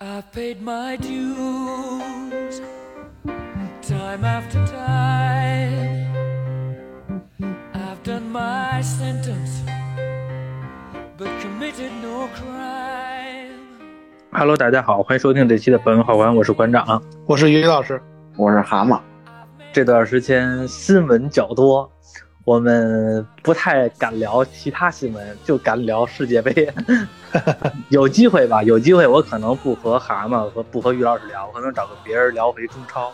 I've paid my dues time after time. I've done my sentence, but committed no crime. Hello，大家好，欢迎收听这期的本文好玩，我是馆长。我是于老师，我是蛤蟆，这段时间新闻较多，我们不太敢聊其他新闻，就敢聊世界杯。有机会吧，有机会我可能不和蛤蟆和不和于老师聊，我可能找个别人聊回中超，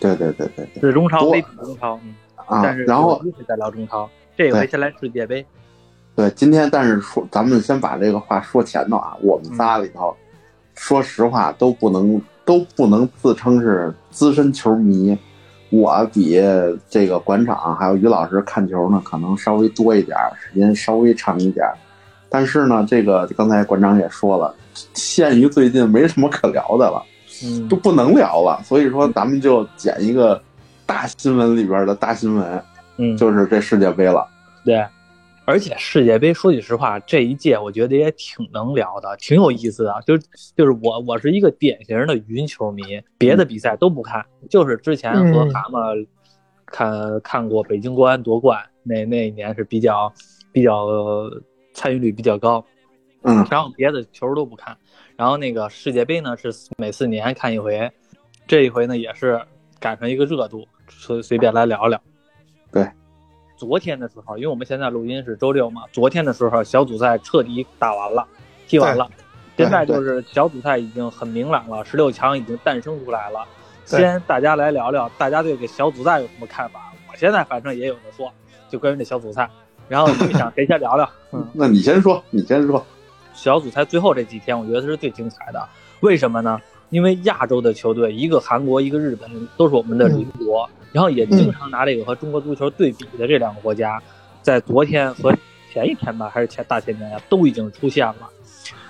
对对对对对是中超多非比中超，嗯，啊但是，然后有机会再聊中超。这回对先来世界杯，对今天，但是说咱们先把这个话说前头啊，我们仨里头，说实话都不能都不能自称是资深球迷，我比这个馆长还有于老师看球呢，可能稍微多一点儿，时间稍微长一点儿。但是呢，这个刚才馆长也说了，限于最近没什么可聊的了，嗯就，不能聊了，所以说咱们就捡一个大新闻里边的大新闻，嗯，就是这世界杯了。对，而且世界杯说句实话，这一届我觉得也挺能聊的，挺有意思的。就就是我我是一个典型的云球迷，别的比赛都不看，就是之前和嗯蛤蟆看看过北京国安夺冠，那那一年是比较比较呃参与率比较高，嗯然后别的球都不看。然后那个世界杯呢是每四年看一回，这一回呢也是赶上一个热度，随随便来聊聊。对，昨天的时候，因为我们现在录音是周六嘛，昨天的时候小组赛彻底打完了，踢完了，现在就是小组赛已经很明朗了，十六强已经诞生出来了。先大家来聊聊，大家对这小组赛有什么看法？我现在反正也有的说，就关于这小组赛。然后你们想谁先聊聊？嗯，那你先说，你先说。小组赛最后这几天，我觉得是最精彩的。为什么呢？因为亚洲的球队，一个韩国，一个日本，都是我们的邻国，然后也经常拿这个和中国足球对比的这两个国家，在昨天和前一天吧，还是前大前天呀，都已经出现了。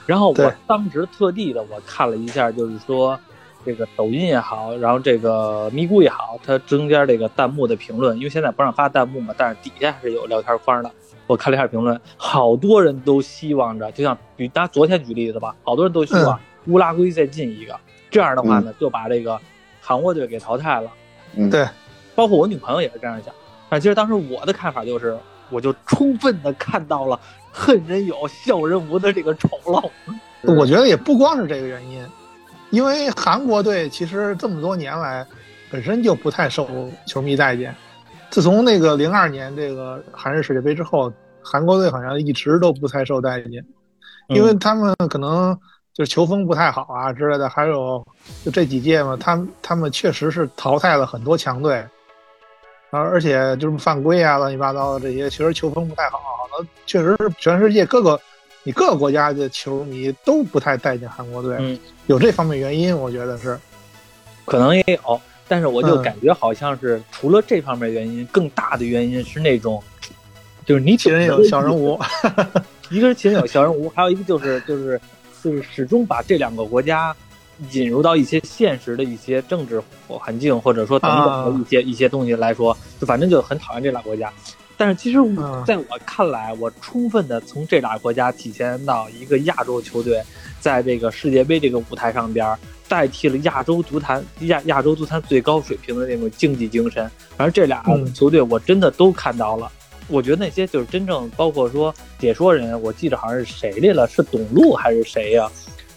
然后我当时特地的我看了一下，就是说这个抖音也好，然后这个咪咕也好，它中间这个弹幕的评论，因为现在不让发弹幕嘛，但是底下还是有聊天框的。我看了一下评论，好多人都希望着，就像举拿昨天举例子吧，好多人都希望乌拉圭再进一个，这样的话呢，就把这个韩国队给淘汰了。嗯，对包括我女朋友也是这样想。但其实当时我的看法就是，我就充分的看到了恨人有笑人无的这个丑陋。我觉得也不光是这个原因，因为韩国队其实这么多年来本身就不太受球迷待见。自从那个零二年这个韩日世界杯之后，韩国队好像一直都不太受待见，因为他们可能就是球风不太好啊之类的，还有就这几届嘛，他们他们确实是淘汰了很多强队，而而且就是犯规啊乱七八糟的这些，其实球风不太好，好像确实是全世界各个你各个国家的球迷都不太待见韩国队，嗯有这方面原因，我觉得是。可能也有，但是我就嗯感觉好像是除了这方面原因，更大的原因是那种，就是你其人有小人无，一个是其人有小人无，还有一个就是就是就是始终把这两个国家引入到一些现实的一些政治环境，或者说等等的一些、一些东西来说，就反正就很讨厌这俩国家。但是其实嗯在我看来，我充分的从这俩国家体现到一个亚洲球队在这个世界杯这个舞台上边代替了亚洲足坛亚亚洲足坛最高水平的那种竞技精神。反正这俩嗯球队我真的都看到了。我觉得那些就是真正包括说解说人，我记得好像是谁来了，是董路还是谁呀、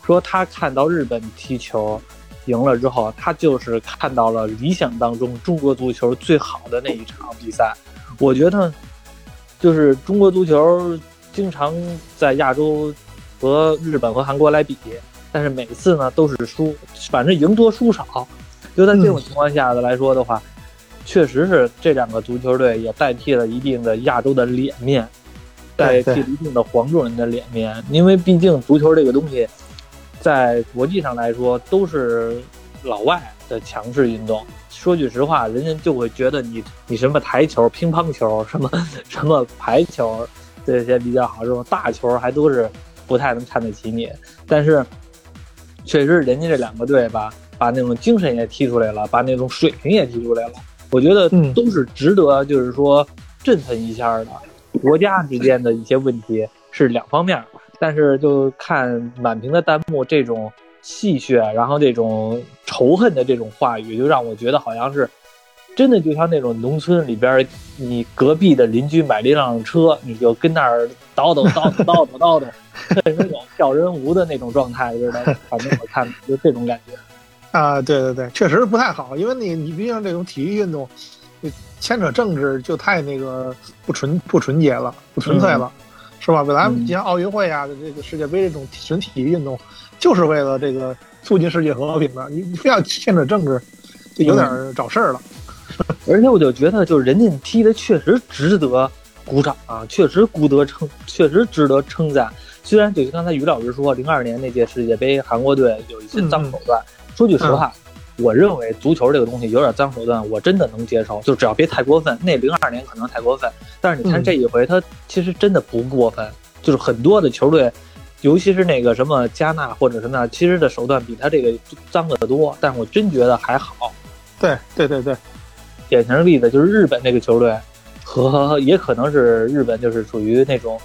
说他看到日本踢球赢了之后，他就是看到了理想当中中国足球最好的那一场比赛。我觉得，就是中国足球经常在亚洲和日本和韩国来比，但是每次呢都是输，反正赢多输少。就在这种情况下的来说的话，确实是这两个足球队也代替了一定的亚洲的脸面，代替了一定的黄种人的脸面，因为毕竟足球这个东西，在国际上来说都是老外的强势运动。说句实话，人家就会觉得你你什么台球、乒乓球、什么 什么排球这些比较好，这种大球还都是不太能看得起你。但是，确实人家这两个队吧，把那种精神也踢出来了，把那种水平也踢出来了。我觉得嗯都是值得，就是说振奋一下的。国家之间的一些问题是两方面，但是就看满屏的弹幕这种戏谑然后这种仇恨的这种话语就让我觉得好像是真的就像那种农村里边你隔壁的邻居买了一辆车你就跟那儿叨叨叨叨叨叨的那种 小人无的那种状态似的反正我看就这种感觉。啊对对对确实不太好因为你你毕竟这种体育运动牵扯政治就太那个不纯不纯洁了不纯粹了。是吧？本来你像奥运会啊，这个世界杯这种纯体育运动，就是为了这个促进世界和平的，你你非要牵扯政治，就有点找事儿了。而且我就觉得，就是人家踢的确实值得鼓掌啊，确实值得称，确实值得称赞。虽然就刚才于老师说，零二年那届世界杯韩国队有一些脏手段。说句实话，我认为足球这个东西有点脏手段，我真的能接受，就只要别太过分。那零二年可能太过分，但是你看这一回，他其实真的不过分。就是很多的球队，尤其是那个什么加纳或者什么，其实的手段比他这个脏的多。但是我真觉得还好。对对对对，典型的例子就是日本那个球队，和也可能是日本就是属于那种。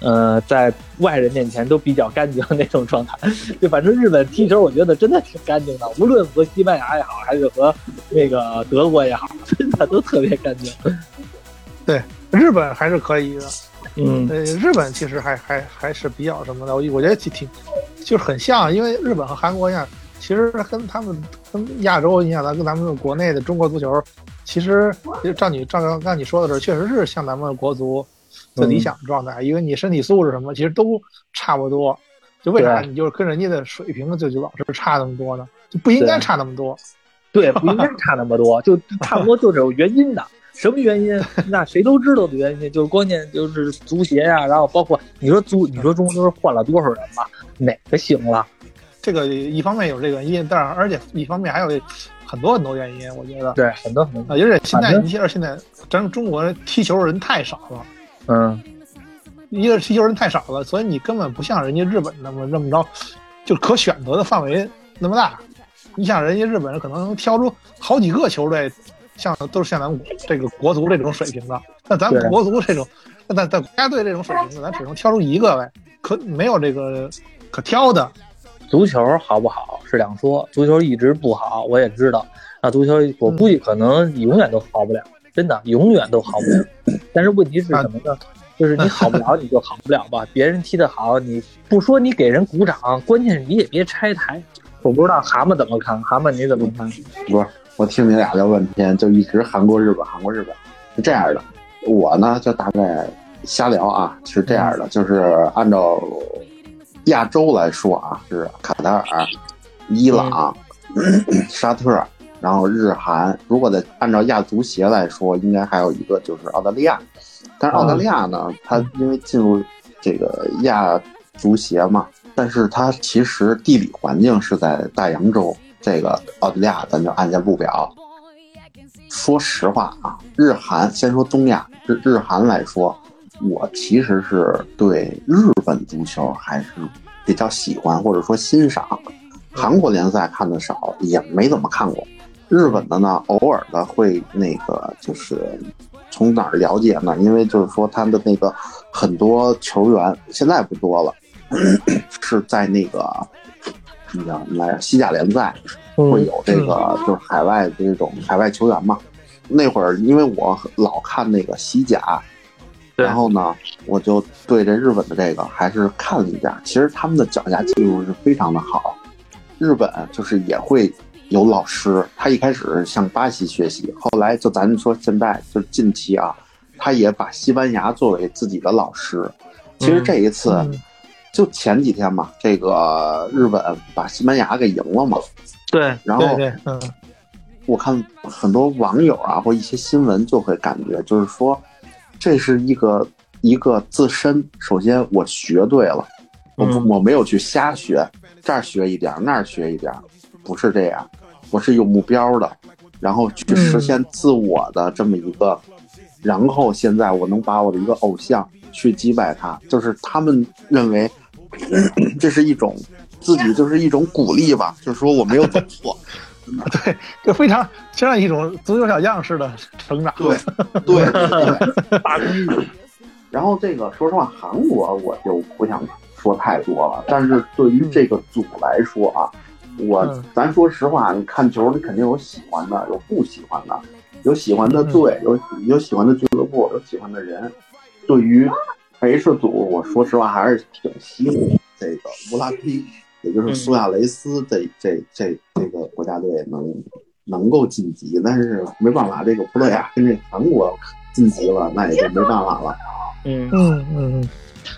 呃，在外人面前都比较干净那种状态，就反正日本踢球，我觉得真的挺干净的，无论和西班牙也好，还是和那个德国也好，真的都特别干净。对，日本还是可以的。嗯，呃，日本其实还还还是比较什么的，我我觉得挺挺，就是很像，因为日本和韩国一样，其实跟他们跟亚洲，你想咱跟咱们国内的中国足球，其实就照你照刚刚你说的时候，确实是像咱们国足。最理想的状态，因为你身体素质什么其实都差不多，就为啥你就是跟人家的水平就就老是差那么多呢？就不应该差那么多，对，不应该差那么多，就 差不多就是有原因的。什么原因？那谁都知道的原因，就是关键就是足协呀，然后包括你说足，你说中国队换了多少人吧？哪个行了？这个一方面有这个原因，但是而且一方面还有很多很多原因，我觉得对很多很多，而且现在你像现在咱中国踢球人太少了。嗯，一个踢球人太少了，所以你根本不像人家日本那么这么着，就可选择的范围那么大。你像人家日本人可能能挑出好几个球队，像都是像咱这个国足这种水平的。那咱国足这种，那在在国家队这种水平的，咱只能挑出一个来，可没有这个可挑的。足球好不好是两说，足球一直不好，我也知道。那足球我估计可能永远都好不了。真的永远都好不了，但是问题是什么呢？就是你好不了，你就好不了吧。别人踢得好，你不说你给人鼓掌，关键是你也别拆台。我不知道蛤蟆怎么看，蛤蟆你怎么看？不是，我听你俩聊半天，就一直韩国日本，韩国日本是这样的。我呢就大概瞎聊啊，是这样的，就是按照亚洲来说啊，是卡塔尔、伊朗、沙特。然后日韩，如果再按照亚足协来说，应该还有一个就是澳大利亚。但是澳大利亚呢，它因为进入这个亚足协嘛，但是它其实地理环境是在大洋洲。这个澳大利亚咱就按下不表。说实话啊，日韩先说东亚，日日韩来说，我其实是对日本足球还是比较喜欢或者说欣赏。韩国联赛看的少，也没怎么看过。日本的呢，偶尔的会那个，就是从哪儿了解呢？因为就是说他的那个很多球员现在不多了，是在那个那叫什么来着？西甲联赛会有这个，就是海外的这种海外球员嘛。那会儿因为我老看那个西甲，然后呢，我就对这日本的这个还是看了一下。其实他们的脚下技术是非常的好，日本就是也会。有老师，他一开始向巴西学习，后来就咱们说现在就近期啊，他也把西班牙作为自己的老师。其实这一次，就前几天嘛，这个日本把西班牙给赢了嘛。对，然后嗯，我看很多网友啊或一些新闻就会感觉，就是说这是一个一个自身，首先我学对了，我我没有去瞎学，这儿学一点，那儿学一点。不是这样，我是有目标的，然后去实现自我的这么一个，然后现在我能把我的一个偶像去击败他，就是他们认为 这是一种自己就是一种鼓励吧，就是说我没有走错，对，就非常像一种足球小将式的成长，对对对，大公益。然后这个说实话，韩国我就不想。说太多了。但是对于这个组来说啊，我嗯。咱说实话，你看球你肯定有喜欢的，有不喜欢的，有喜欢的队，有有喜欢的俱乐部，有喜欢的人。对于 H 组，我说实话还是挺希望这个乌拉圭，也就是苏亚雷斯这这这这个国家队能能够晋级，但是没办法，这个葡萄牙跟这韩国晋级了，那也就没办法了。嗯，嗯嗯嗯，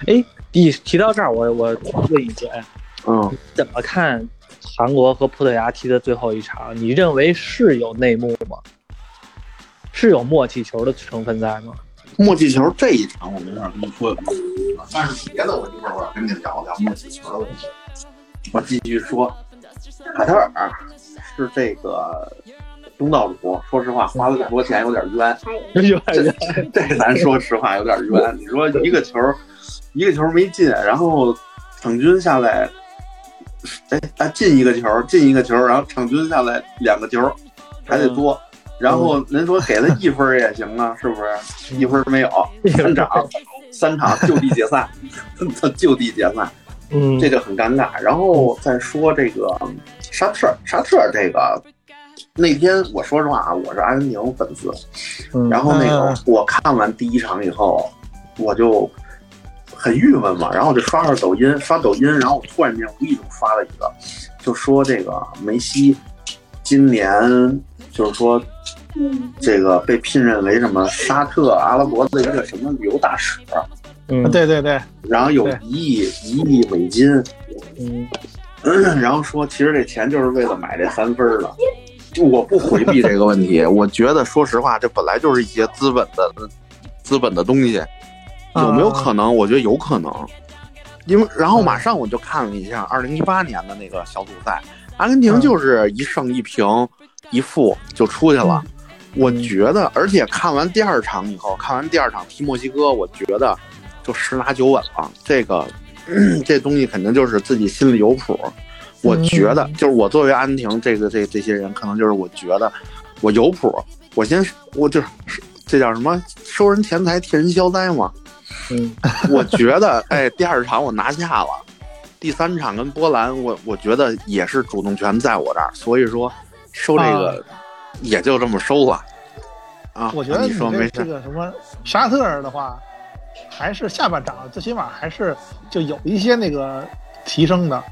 哎，你提到这儿，我我问一句，哎，嗯，怎么看韩国和葡萄牙踢的最后一场？你认为是有内幕吗？是有默契球的成分在吗？默契球这一场我没法跟你说但是别的我一会儿我要跟你聊聊默契球的问题。我继续说，卡塔尔是这个东道主，说实话花了这么多钱有点冤，有这这咱说实话有点冤。你说一个球一个球没进，然后场均下来，哎他进一个球进一个球，然后场均下来两个球还得多。然后您说给他一分也行啊，是不是？一分没有，三场，三场就地解散，就地解散，嗯，这就很尴尬。然后再说这个沙特，沙特这个那天我说实话啊，我是阿根廷粉丝，嗯然后那个嗯我看完第一场以后，我就很郁闷嘛，然后我就刷刷抖音，刷抖音，然后我突然间无意中刷了一个，就说这个梅西今年就是说这个被聘任为什么沙特阿拉伯的一个什么旅游大使，嗯。对对对，然后有一亿一亿美金，嗯。然后说其实这钱就是为了买这三分儿的。就我不回避这个问题，我觉得说实话，这本来就是一些资本的资本的东西，有没有可能？我觉得有可能，因为然后马上我就看了一下二零一八年的那个小组赛，阿根廷就是一胜一平一负就出去了。我觉得，而且看完第二场以后，看完第二场踢墨西哥，我觉得就十拿九稳了。这个、嗯 这东西肯定就是自己心里有谱。我觉得，就是我作为阿根廷这个这这些人，可能就是我觉得我有谱。我先我就是这叫什么收人钱财替人消灾嘛。嗯我觉得，哎，第二场我拿下了，第三场跟波兰，我我觉得也是主动权在我这儿，所以说收这个也就这么收了。啊，我觉得你说没事，个什么沙特的话，还是下半场最起码还是就有一些那个提升的，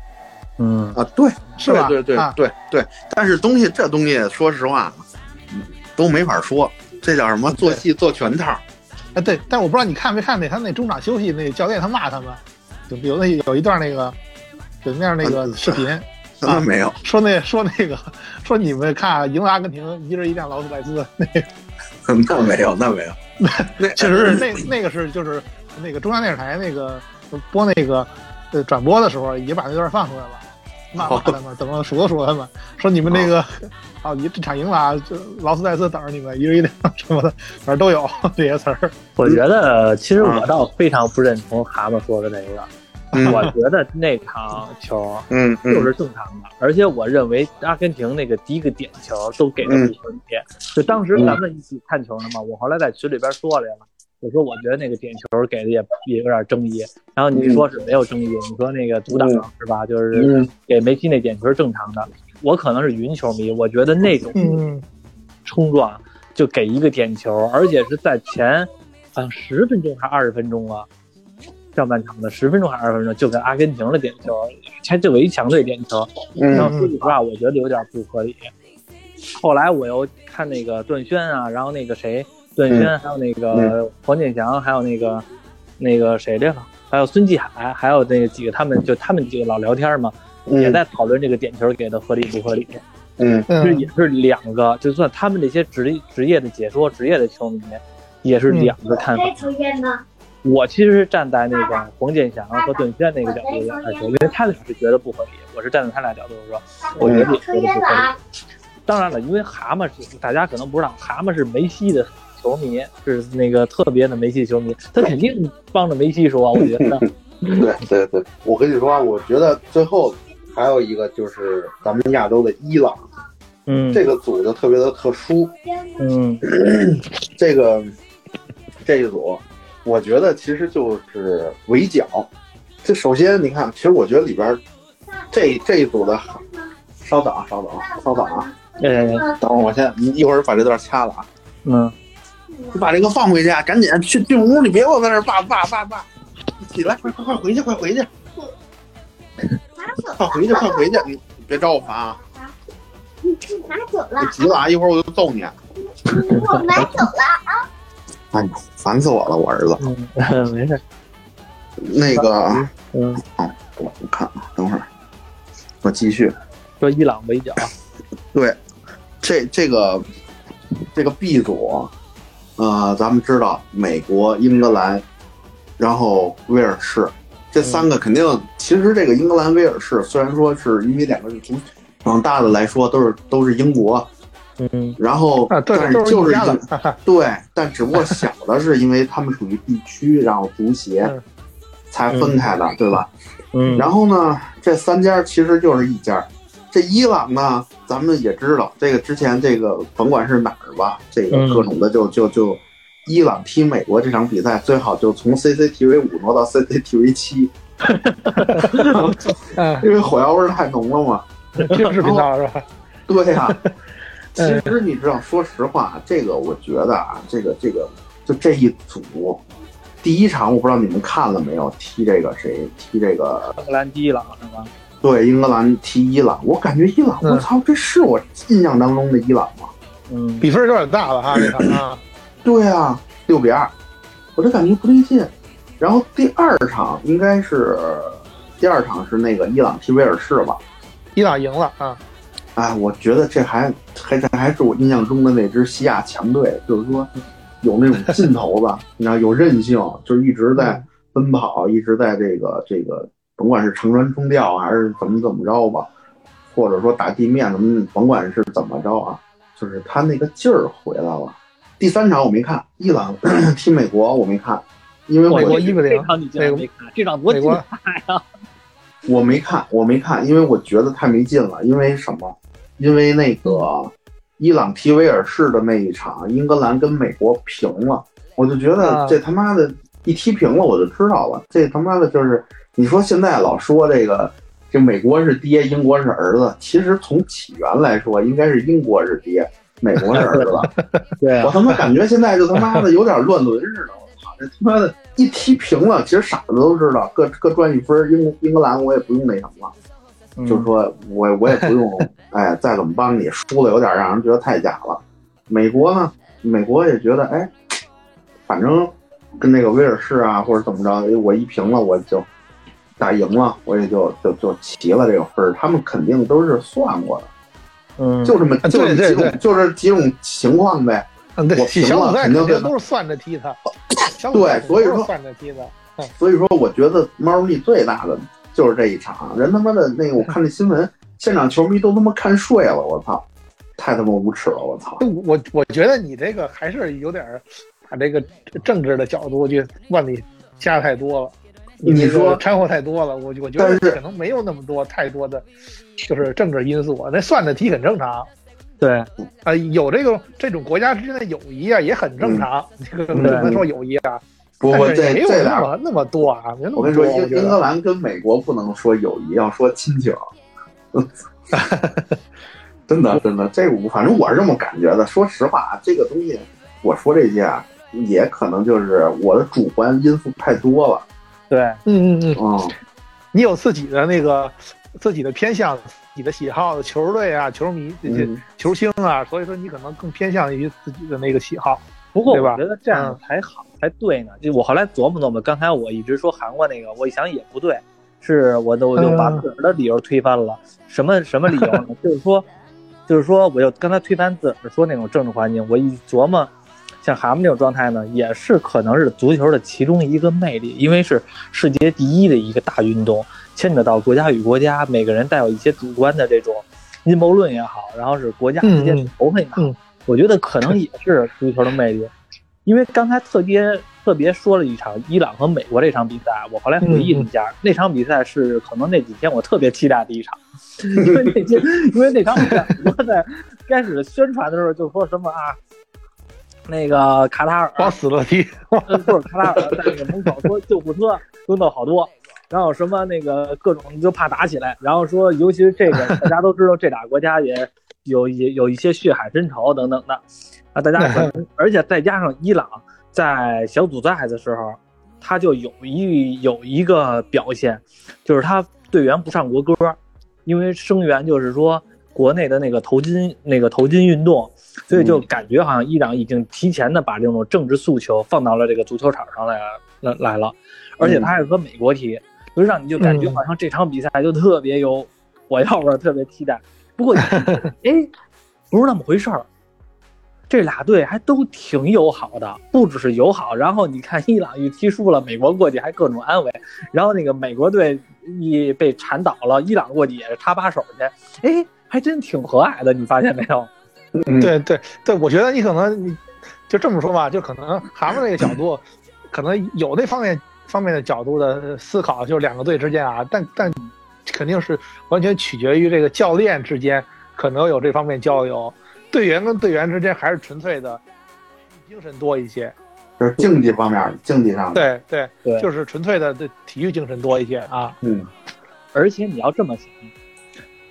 嗯啊，对，是吧？对对啊对对对，但是东西这东西，说实话，嗯都没法说，这叫什么？做戏做全套。哎，对，但我不知道你看没看那他那中场休息那教练他骂他们，就有那有一段那个有那样那个视频，啊没有，说那说那个说你们看赢了阿根廷，一人一辆劳斯莱斯，那个 那没有，那没有。那确实是那那个是就是那个中央电视台那个播那个呃转播的时候也把那段放出来了，骂骂他们，怎么数落数落他们，说你们那个 啊，你这场赢了啊，就劳斯莱斯等着你们，一人一辆 什么的，反正都有这些词儿。我觉得其实我倒非常不认同蛤蟆说的这个，嗯我觉得那场球嗯嗯就是正常的，而且我认为阿根廷那个第一个点球都给了不合理。就当时咱们一起看球的嘛，我后来在群里边说来了，我说我觉得那个点球给的也也有点争议。然后你说是没有争议，你说那个阻挡嗯是吧？就是嗯给梅西那点球是正常的。我可能是云球迷，我觉得那种嗯，冲撞就给一个点球，而且是在前好像十分钟还二十分钟啊，上半场的十分钟还是二十分钟，就给阿根廷的点球，还就给一强队点球。然后嗯说实话，我觉得有点不合理。后来我又看那个段轩啊，然后那个谁，段轩，还有那个黄健翔，还有那个那个谁来了，还有孙继海，还有那个几个他们就他们几个老聊天嘛，也在讨论这个点球给的合理不合理。嗯。其实嗯也是两个，就算他们这些职职业的解说、职业的球迷，也是两个看法。出现呢？我其实是站在那个黄健翔和段轩那个角度来说，因为他俩是觉得不合理，我是站在他俩角度说，我觉得也觉得不合理。当然了，因为蛤蟆是大家可能不知道，蛤蟆是梅西的球迷，是那个特别的梅西球迷，他肯定帮着梅西说，我觉得。对对对，我跟你说啊，我觉得最后还有一个就是咱们亚洲的伊朗，嗯，这个组就特别的特殊，嗯。这个这一组，我觉得其实就是围剿，这首先你看，其实我觉得里边这这一组的，稍等啊，稍等啊，稍等啊，哎，等会儿我先你一会儿把这段掐了啊，嗯，你把这个放回去，啊，赶紧去进屋，你别给我在那儿爸爸爸爸，你起来，快快快回去，快回去，快回去，快回去，你别招我烦啊！拿走了别，急了啊，一会儿我就揍你。我拿走了啊。哎呦，烦死我了，我儿子。嗯，没事，那个，嗯，哦，我我看啊，等会儿，我继续。说伊朗围剿，对，这这个这个 B 组，呃，咱们知道美国、英格兰，然后威尔士这三个肯定，其实这个英格兰、威尔士虽然说是因为两个是从往大的来说都是都是英国，嗯然后啊，但，是就是是一家的英，哈哈对，但只不过小的是因为他们属于地区，然后足协嗯才分开的，对吧？嗯，然后呢，这三家其实就是一家。这伊朗呢，咱们也知道，这个之前这个甭管是哪儿吧，这个嗯各种的就就就，伊朗踢美国这场比赛最好就从 CCTV 五挪到 CCTV 七，嗯，因为火药味儿太浓了嘛。军事频道是吧？对呀、其嗯实你知道，说实话，这个我觉得啊，这个这个就这一组，第一场我不知道你们看了没有，踢这个谁踢这个英格兰踢伊朗是吧？对英格兰踢伊朗，我感觉伊朗，嗯我操，这是我印象当中的伊朗吗？嗯，比分有点大了哈，这场啊，对啊，六比二，我这感觉不对劲。然后第二场应该是第二场是那个伊朗踢威尔士吧？伊朗赢了啊，哎，我觉得这还还这还是我印象中的那支西亚强队，就是说有那种劲头子，你知道有韧性，就是一直在奔跑，一直在这个这个，甭管是乘船冲吊还是怎么怎么着吧，或者说打地面怎么，甭管是怎么着啊，就是他那个劲儿回来了。第三场我没看，伊朗 踢美国我没看，因为我美国一比零这场你竟然没看，这场多精彩呀！我没看，我没看，因为我觉得太没劲了。因为什么？因为那个伊朗踢威尔士的那一场，英格兰跟美国平了，我就觉得啊这他妈的一踢平了，我就知道了，这他妈的就是你说现在老说这个这美国是爹，英国是儿子，其实从起源来说，应该是英国是爹，美国是儿子。对啊，我他妈感觉现在就他妈的有点乱伦似的，我操！这他妈的一踢平了，其实傻子都知道，各各赚一分，英英格兰我也不用那什么了，嗯就是说我我也不用，哎，再怎么帮你输的有点让人觉得太假了。美国呢，美国也觉得，哎，反正跟那个威尔士啊或者怎么着，哎我一平了我就打赢了，我也就就就齐了这个分儿，他们肯定都是算过的，嗯，就这么啊就是几种就是几种情况呗。嗯，对，我平了小组赛肯定都是算着踢他，对所以说算着踢的，所以说，我觉得猫腻最大的就是这一场，人他妈的那个，我看那新闻，现场球迷都他妈看睡了，我操，太他妈无耻了，我操！我我觉得你这个还是有点儿把这个政治的角度去往里加太多了。你说掺和太多了，我我觉得可能没有那么多太多的，就是政治因素。那算的题很正常，对，啊，有这个这种国家之间的友谊啊，也很正常。这个不对能说友谊啊，不不，这但是没有那么那么多啊。我跟你说，英格兰跟美国不能说友谊，要说亲情。真的真的，这我反正我是这么感觉的。说实话，这个东西，我说这些啊，也可能就是我的主观因素太多了。对，嗯嗯嗯，嗯，你有自己的那个自己的偏向、自己的喜好的球队啊、球迷这些嗯球星啊，所以说你可能更偏向于自己的那个喜好。不过我觉得这样才好，才对呢。就我后来琢磨琢磨，刚才我一直说韩国那个，我一想也不对，是我都我就把嗯自个儿的理由推翻了。什么什么理由呢？就是说，就是说，我就刚才推翻自个儿说那种政治环境，我一琢磨，像蛤蟆这种状态呢，也是可能是足球的其中一个魅力，因为是世界第一的一个大运动，牵扯到国家与国家，每个人带有一些主观的这种阴谋论也好，然后是国家之间的仇恨也好，嗯嗯我觉得可能也是足球的魅力。因为刚才特别特别说了一场伊朗和美国这场比赛，我后来回忆了一下，那场比赛是可能那几天我特别期待的一场，因为那天因为那场比赛我在开始宣传的时候就说什么啊，那个卡塔尔。往死了踢，呃不是卡塔尔在那个门口说救护车扔到好多，然后什么那个各种就怕打起来，然后说尤其是这个大家都知道这俩国家也有也有一些血海深仇等等的。啊，大家可能而且再加上伊朗在小组赛的时候，他就有一有一个表现，就是他队员不唱国歌，因为声援就是说国内的那个头巾那个头巾运动，所以就感觉好像伊朗已经提前的把这种政治诉求放到了这个足球场上来来来了，而且他还和美国踢，就让你就感觉好像这场比赛就特别有火药味儿，特别期待。不过，哎，不是那么回事儿。这俩队还都挺友好的，不只是友好。然后你看，伊朗一踢输了，美国过去还各种安慰。然后那个美国队一被铲倒了，伊朗过去也是插把手去。哎，还真挺和蔼的，你发现没有？嗯对对对，我觉得你可能你就这么说吧，就可能蛤蟆那个角度，可能有那方面方面的角度的思考，就是两个队之间啊，但但肯定是完全取决于这个教练之间可能有这方面交流，队员跟队员之间还是纯粹的精神多一些。就是竞技方面，竞技上的，对对，对就是纯粹的对体育精神多一些啊。嗯而且你要这么想，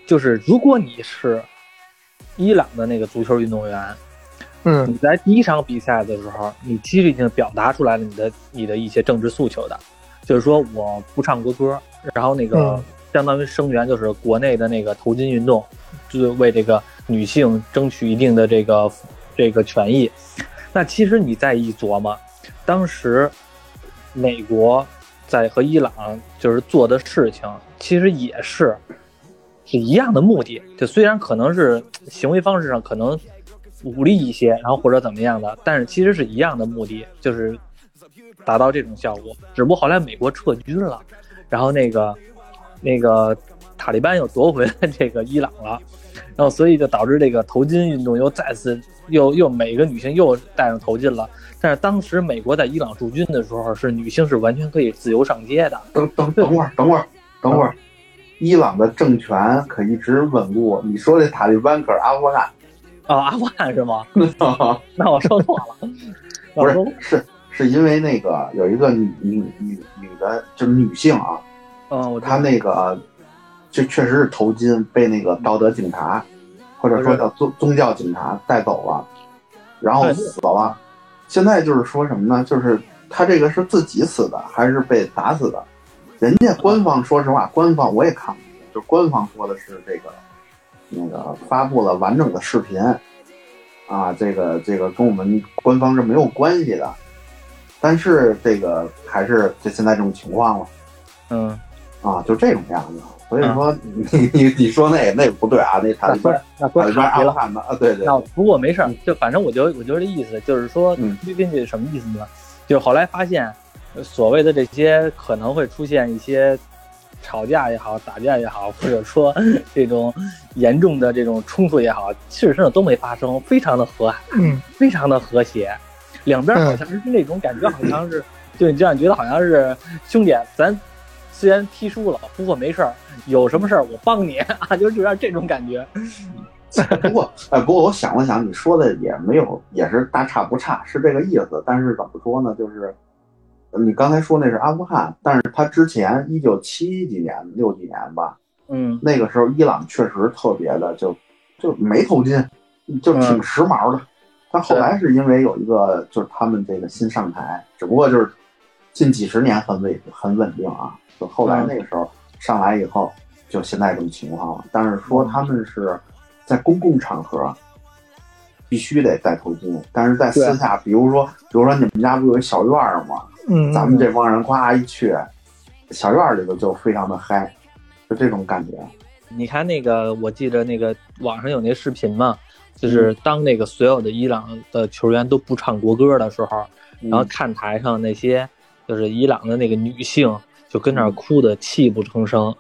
就是如果你是伊朗的那个足球运动员，嗯。你在第一场比赛的时候，你其实已经表达出来了你的你的一些政治诉求的，就是说我不唱国歌，然后那个嗯。相当于声援就是国内的那个头巾运动，就是为这个女性争取一定的这个这个权益。那其实你再一琢磨，当时美国在和伊朗就是做的事情，其实也是是一样的目的。就虽然可能是行为方式上可能武力一些，然后或者怎么样的，但是其实是一样的目的，就是达到这种效果。只不过后来美国撤军了，然后那个那个塔利班又夺回了 这个伊朗了，然后所以就导致这个头巾运动又再次又又每个女性又戴上头巾了。但是当时美国在伊朗驻军的时候，是女性是完全可以自由上街的。等等等会儿，等会儿，等会儿，伊朗的政权可一直稳固。你说这塔利班可是阿富汗，啊、阿富汗是吗？那我说错了，不是是是因为那个有一个女女女女的，就是女性啊，嗯，我她那个就确实是头巾被那个道德警察，或者说叫宗宗教警察带走了，然后死了。现在就是说什么呢？就是他这个是自己死的，还是被打死的？人家官方说实话，官方我也看过，就官方说的是这个那个发布了完整的视频，啊，这个这个跟我们官方是没有关系的。但是这个还是就现在这种情况了嗯，啊，就这种样子。所以说 你你你说那那个不对啊，那塔利班那不塔利班是塔利了。阿富汗的啊，对对那不过没事儿，就反正我觉得我觉得这意思就是说嗯，菲律宾这什么意思呢？就是后来发现，呃所谓的这些可能会出现一些吵架也好、打架也好，或者说这种严重的这种冲突也好，事实上都没发生，非常的和蔼，嗯非常的和谐，两边好像是那种感觉，好像是就你这样觉得好像是兄弟，咱虽然踢输了，不过没事儿，有什么事儿我帮你啊，就是有点这种感觉。不过，哎，不过我想了想，你说的也没有，也是大差不差，是这个意思。但是怎么说呢？就是呃你刚才说那是阿富汗，但是他之前一九七几年、六几年吧，嗯那个时候伊朗确实特别的就就没头巾，就挺时髦的。但后来是因为有一个，就是他们这个新上台，只不过就是近几十年很稳很稳定啊。就后来那个时候上来以后，就现在这种情况了。但是说他们是在公共场合必须得戴头巾，但是在私下，比如说，比如说你们家不有一小院儿吗？嗯，咱们这帮人夸一去，小院儿里头就非常的嗨，就这种感觉。你看那个，我记得那个网上有那视频嘛，就是当那个所有的伊朗的球员都不唱国歌的时候，然后看台上那些就是伊朗的那个女性就跟那儿哭的泣不成声。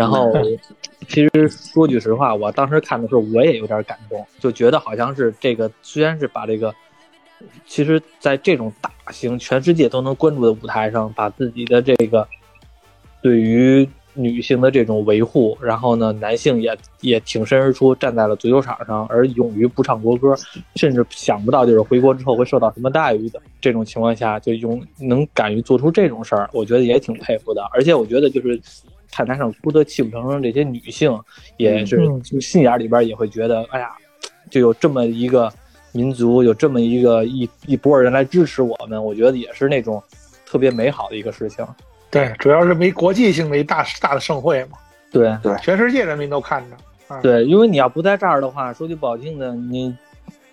然后，其实说句实话，我当时看的时候我也有点感动，就觉得好像是这个虽然是把这个，其实在这种大型全世界都能关注的舞台上，把自己的这个对于女性的这种维护，然后呢，男性也也挺身而出，站在了足球场上，而勇于不唱国歌，甚至想不到就是回国之后会受到什么待遇的这种情况下，就勇能敢于做出这种事儿，我觉得也挺佩服的。而且我觉得就是看台上哭得泣不成声这些女性，也是嗯就心眼儿里边也会觉得，哎呀，就有这么一个民族，有这么一个一一波人来支持我们，我觉得也是那种特别美好的一个事情。对，主要是没国际性的一大大的盛会嘛，对对全世界人民都看着。啊，对，因为你要不在这儿的话，说句不好听的，你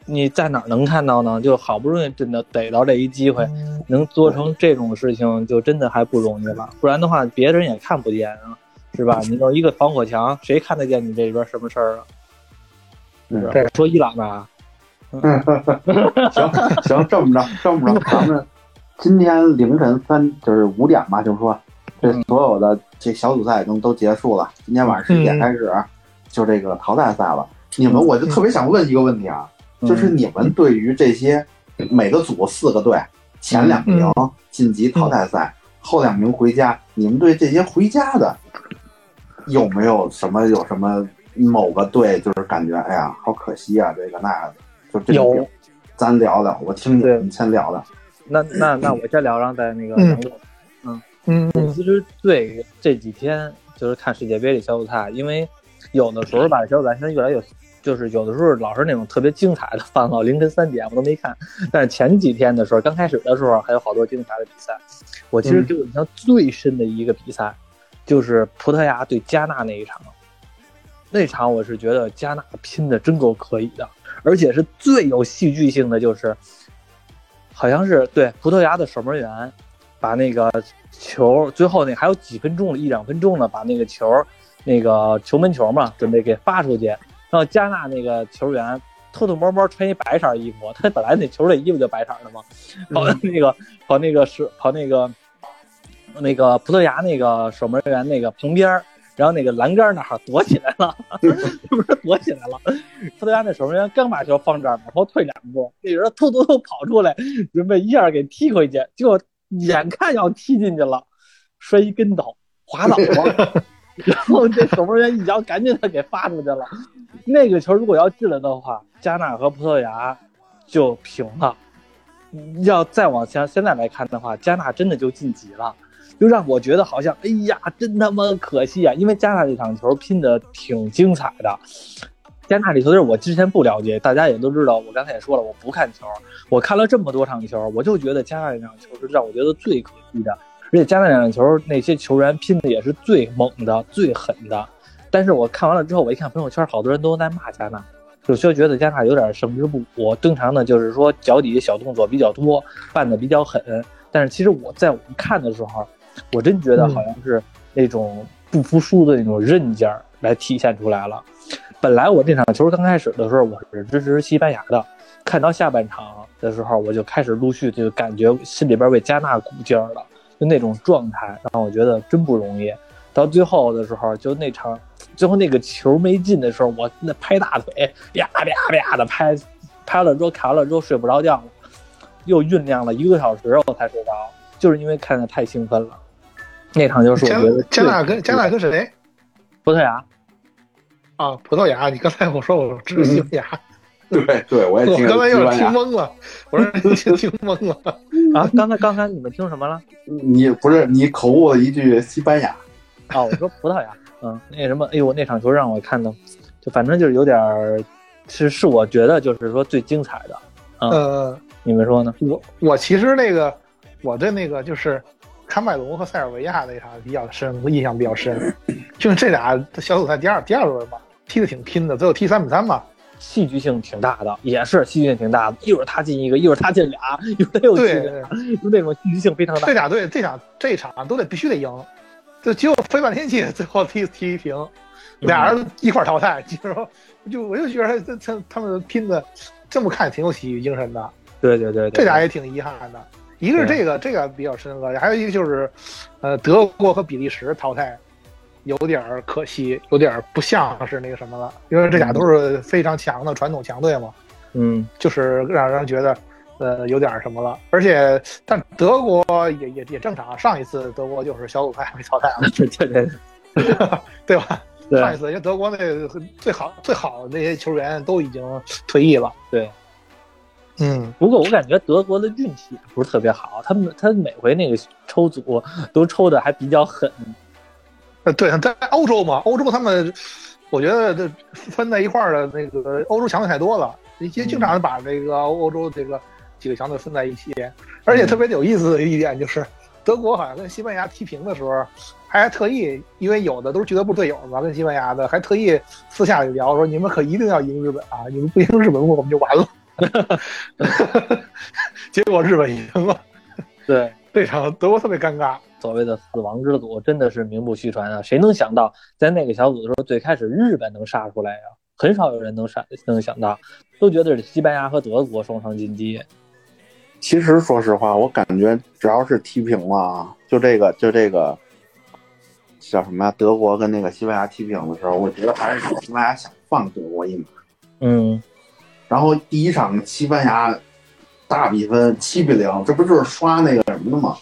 你在哪儿能看到呢？就好不容易真的逮到这一机会，能做成这种事情，就真的还不容易了。不然的话，别人也看不见啊，是吧？你有一个防火墙，谁看得见你这边什么事儿啊？说伊朗吧，行行，这么着，这么着，咱们今天凌晨三就是五点吧，就是说这所有的这小组赛已经都结束了，今天晚上十点开始就这个淘汰赛了。你们我就特别想问一个问题啊，就是你们对于这些每个组四个队前两名晋级淘汰赛，后两名回家，你们对这些回家的有没有什么有什么某个队就是感觉哎呀好可惜啊，这个那个的，就这种有。咱聊聊，我听对。听，你先聊聊。那那那我先聊，然后再那个嗯。嗯。我其实对这几天就是看世界杯的小组赛，因为有的时候吧，小组赛现在越来越，就是有的时候老是那种特别精彩的，放到凌晨三点我都没看。但是前几天的时候，刚开始的时候还有好多精彩的比赛。我其实给我印象最深的一个比赛，就是葡萄牙对加纳那一场。那场我是觉得加纳拼的真够可以的，而且是最有戏剧性的，就是好像是对葡萄牙的守门员把那个球最后那还有几分钟了，一两分钟了，把那个球那个球门球嘛，准备给发出去，然后加纳那个球员偷偷摸摸穿一白色衣服，他本来那球的衣服就白色的嘛，跑到那个跑那个是跑那个那个葡萄牙那个守门员那个旁边儿然后那个栏杆那儿躲起来了，是 不是躲起来了？葡萄牙那守门员刚把球放这儿，往后退两步，那人突突突跑出来，准备一下给踢回去，结果眼看要踢进去了，摔一跟头，滑倒了。然后这守门员一脚赶紧的给发出去了。那个球如果要进了的话，加纳和葡萄牙就平了。要再往前现在来看的话，加纳真的就晋级了，就让我觉得好像，哎呀，真他妈可惜啊！因为加纳这场球拼的挺精彩的。加纳这球队我之前不了解，大家也都知道，我刚才也说了，我不看球，我看了这么多场球，我就觉得加纳这场球是让我觉得最可惜的。而且加纳两场球那些球员拼的也是最猛的、最狠的。但是我看完了之后，我一看朋友圈，好多人都在骂加纳，有些觉得加纳有点胜之不武。正常的就是说脚底下小动作比较多，办的比较狠。但是其实我在我们看的时候，我真觉得好像是那种不服输的那种韧劲儿来体现出来了。本来我这场球刚开始的时候，我是支持西班牙的，看到下半场的时候，我就开始陆续就感觉心里边为加纳鼓劲儿了。就那种状态，让我觉得真不容易。到最后的时候，就那场最后那个球没进的时候，我那拍大腿，啪啪啪的拍，拍了之后看完了之后睡不着觉了，又酝酿了一个小时我才睡着，就是因为看的太兴奋了。那场就是我觉得加纳跟加纳跟谁葡萄牙，啊？葡萄牙。你刚才我说我支持西班牙，对对，我也我刚才有点听。懵了，我说听听懵了。啊，刚才刚才你们听什么了？你不是你口误了一句西班牙，哦，我说葡萄牙，嗯，那什么，哎呦，那场球让我看的，就反正就是有点儿，是是我觉得就是说最精彩的，呃，你们说呢？我我其实那个我对那个就是喀麦隆和塞尔维亚那场比较深，我印象比较深，就是这俩小组赛第二第二轮吧，踢的挺拼的，最后踢三比三嘛。戏剧性挺大的，也是戏剧性挺大的。一会儿他进一个，一会儿他进俩，一会儿他又进对，俩，就那种戏剧性非常大这。俩队这场这一场都得必须得赢，就结果飞半天气，最后踢 踢一平，俩人一块淘汰。就是说，就我就觉得他他他们拼的这么看挺有喜剧精神的，对对对对，这俩也挺遗憾的。一个是这个这个比较深刻，还有一个就是，呃，德国和比利时淘汰，有点儿可惜，有点儿不像是那个什么了，因为这俩都是非常强的传统强队嘛。嗯，就是让人觉得，呃，有点儿什么了。而且，但德国也也也正常，上一次德国就是小组赛被淘汰了。对对对对吧？对上一次因为德国那个最好最好的那些球员都已经退役了。对。嗯，不过我感觉德国的运气也不是特别好，他们他每回那个抽组都抽的还比较狠。呃，对，在欧洲嘛，欧洲他们，我觉得这分在一块儿的那个欧洲强队太多了，也经常把这个欧洲这个几个强队分在一起，而且特别有意思的一点就是，德国好像跟西班牙踢平的时候，还特意，因为有的都是俱乐部队友嘛，跟西班牙的还特意私下里聊说，你们可一定要赢日本啊，你们不赢日本，我们就完了。结果日本赢了，对，这场德国特别尴尬。所谓的死亡之组真的是名不虚传啊！谁能想到在那个小组的时候，最开始日本能杀出来呀、很少有人能杀能想到，都觉得是西班牙和德国双双晋级。其实说实话，我感觉只要是踢平了啊，就这个就这个叫什么呀？德国跟那个西班牙踢平的时候，我觉得还是西班牙想放德国一马。嗯，然后第一场西班牙大比分七比零，这不就是刷那个什么的吗？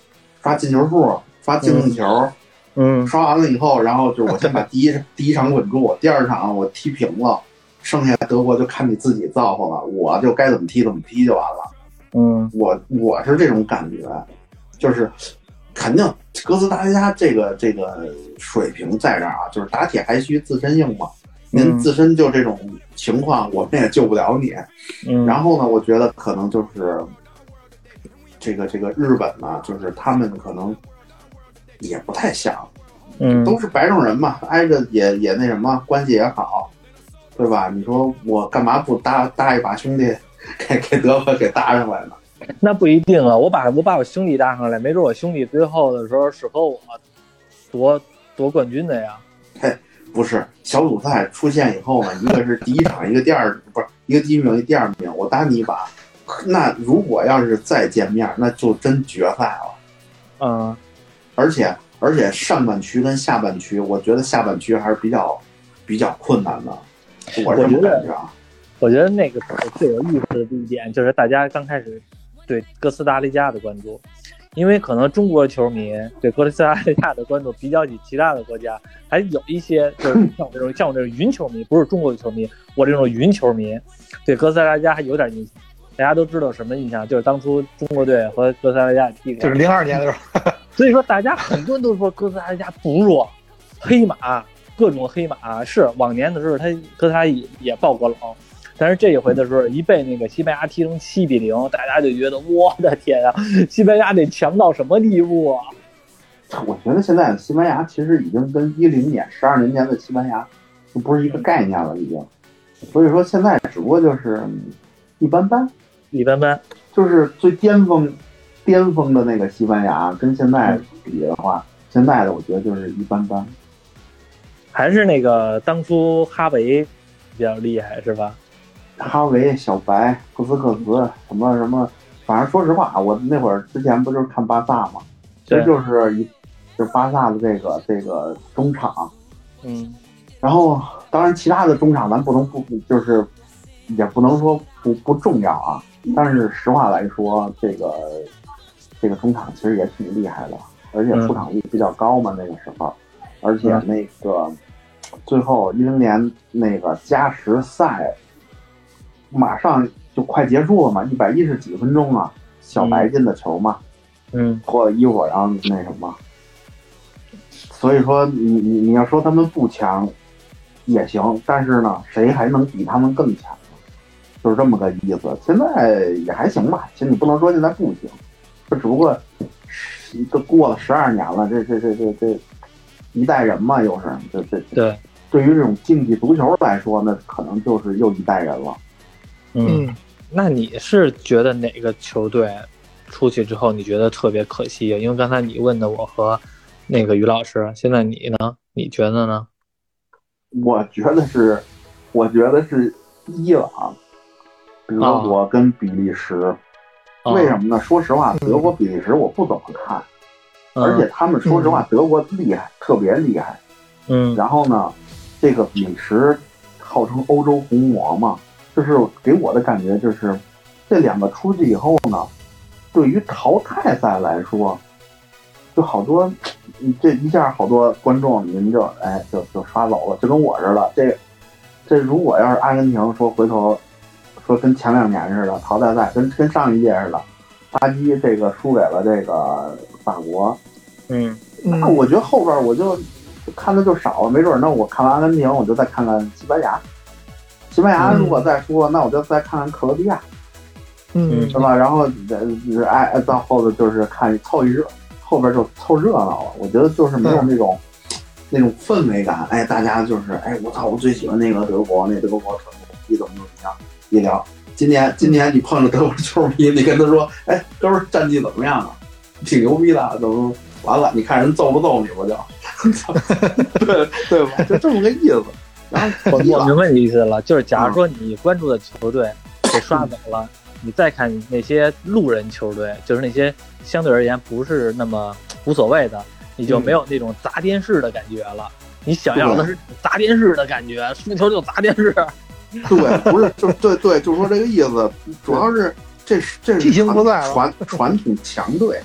刷进球数，刷净胜球，嗯刷完了以后，然后就是我先把第一第一场稳住，第二场我踢平了，剩下德国就看你自己造化了，我就该怎么踢怎么踢就完了。嗯我我是这种感觉，就是肯定哥斯达黎加这个这个水平在这儿啊，就是打铁还需自身硬嘛。您嗯自身就这种情况，我们也救不了你。嗯，然后呢，我觉得可能就是这个这个日本呢，就是他们可能也不太想，嗯都是白种人嘛，挨着也也那什么，关系也好，对吧？你说我干嘛不搭搭一把兄弟，给给德国给搭上来呢？那不一定啊，我把我把我兄弟搭上来，没准我兄弟最后的时候是和我夺夺冠军的呀。嘿不是小组赛出现以后呢，一个是第一场，一个第二，不是一个第一名，一个第二名，我搭你一把。那如果要是再见面，那就真决赛了。嗯而且而且上半区跟下半区，我觉得下半区还是比较比较困难的。我是觉啊。我觉得那个最有意思的一点就是大家刚开始对哥斯达黎加的关注，因为可能中国球迷对哥斯达黎加的关注比较起其他的国家，还有一些就是 像我这种像我这种云球迷，不是中国的球迷，我这种云球迷对哥斯达黎加还有点印象。大家都知道什么印象？就是当初中国队和哥斯达黎加踢过，就是零二年的时候，所以说，大家很多人都说哥斯达黎加不弱，黑马各种黑马是往年的时候，他哥斯达也也爆过冷，但是这一回的时候，一被那个西班牙踢成七比零，大家就觉得我的天啊，西班牙得强到什么地步啊？我觉得现在西班牙其实已经跟一零年、十二年前的西班牙就不是一个概念了，已经。所以说现在只不过就是嗯一般般，一般般。就是最巅峰、巅峰的那个西班牙跟现在比的话，现在的我觉得就是一般般。还是那个当初哈维比较厉害，是吧？哈维、小白、布斯克茨什么什么，反正说实话，我那会儿之前不就是看巴萨嘛，其实就是一就是巴萨的这个这个中场，嗯然后当然其他的中场咱不能不就是也不能说不不重要啊，但是实话来说，这个这个中场其实也挺厉害的，而且出场率比较高嘛那个时候，而且那个最后一零年那个加时赛。马上就快结束了嘛，一百一十几分钟啊，小白进的球嘛，嗯脱了衣服然后那什么，所以说你你你要说他们不强也行，但是呢，谁还能比他们更强呢？就是这么个意思。现在也还行吧，其实你不能说现在不行，这只不过都过了十二年了，这这这这这一代人嘛，又是这这这对，对于这种竞技足球来说，那可能就是又一代人了。嗯。那你是觉得哪个球队出去之后你觉得特别可惜啊？因为刚才你问的我和那个于老师，现在你呢？你觉得呢？我觉得是，我觉得是伊朗、德国跟比利时。啊为什么呢？说实话，德国、比利时我不怎么看，嗯而且他们说实话，德国厉害，特别厉害。嗯然后呢，这个比利时号称欧洲红魔嘛，就是给我的感觉就是，这两个出去以后呢，对于淘汰赛来说，就好多，这一下好多观众您就哎就就刷走了，就跟我似的。这这如果要是阿根廷说回头说跟前两年似的淘汰赛，跟跟上一届似的，巴西这个输给了这个法国，嗯，那我觉得后边我就就看的就少了，没准儿那我看完阿根廷，我就再看看西班牙。西班牙如果再输了，那我就再看看克罗地亚，嗯是吧？然后呃哎哎到后头就是看凑一热，后边就凑热闹了。我觉得就是没有那种、那种氛围感，哎，大家就是哎我操，我最喜欢那个德国，那德国怎么怎么样？一聊，今年今年你碰着德国球迷，你跟他说，哎，哥们儿战绩怎么样啊？挺牛逼的，怎么完了？你看人揍不揍你不就？对对吧？就这么个意思。然后我我明白你意思了，就是假如说你关注的球队给刷走了，你再看那些路人球队，就是那些相对而言不是那么无所谓的，你就没有那种砸电视的感觉了。你想要的是砸电视的感觉，输球就砸电视。对，不是就对对，就说这个意思。主要是这是这激是情不在传 传统强队，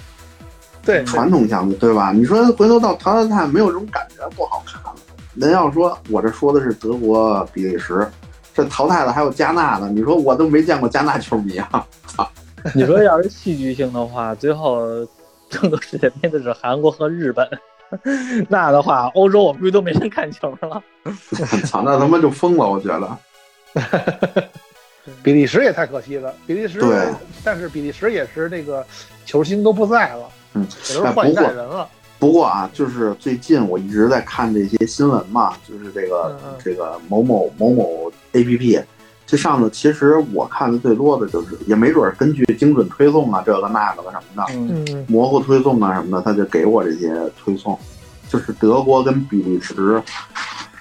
对，传统强队对吧？你说回头到淘汰赛没有这种感觉，不好看了。您要说我这说的是德国、比利时，这淘汰的还有加纳呢。你说我都没见过加纳球迷啊！你说要是戏剧性的话，最后争夺世界杯的是韩国和日本，那的话，欧洲我估计都没人看球了。操，那他妈就疯了，我觉得。比利时也太可惜了，比利时对，但是比利时也是这个球星都不在了，嗯，也都是换一代人了。不过啊，就是最近我一直在看这些新闻嘛，就是这个、这个某某某某 A P P，这上头其实我看的最多的就是，也没准儿根据精准推送啊，这个那个的什么的，嗯，嗯，模糊推送啊什么的，他就给我这些推送，就是德国跟比利时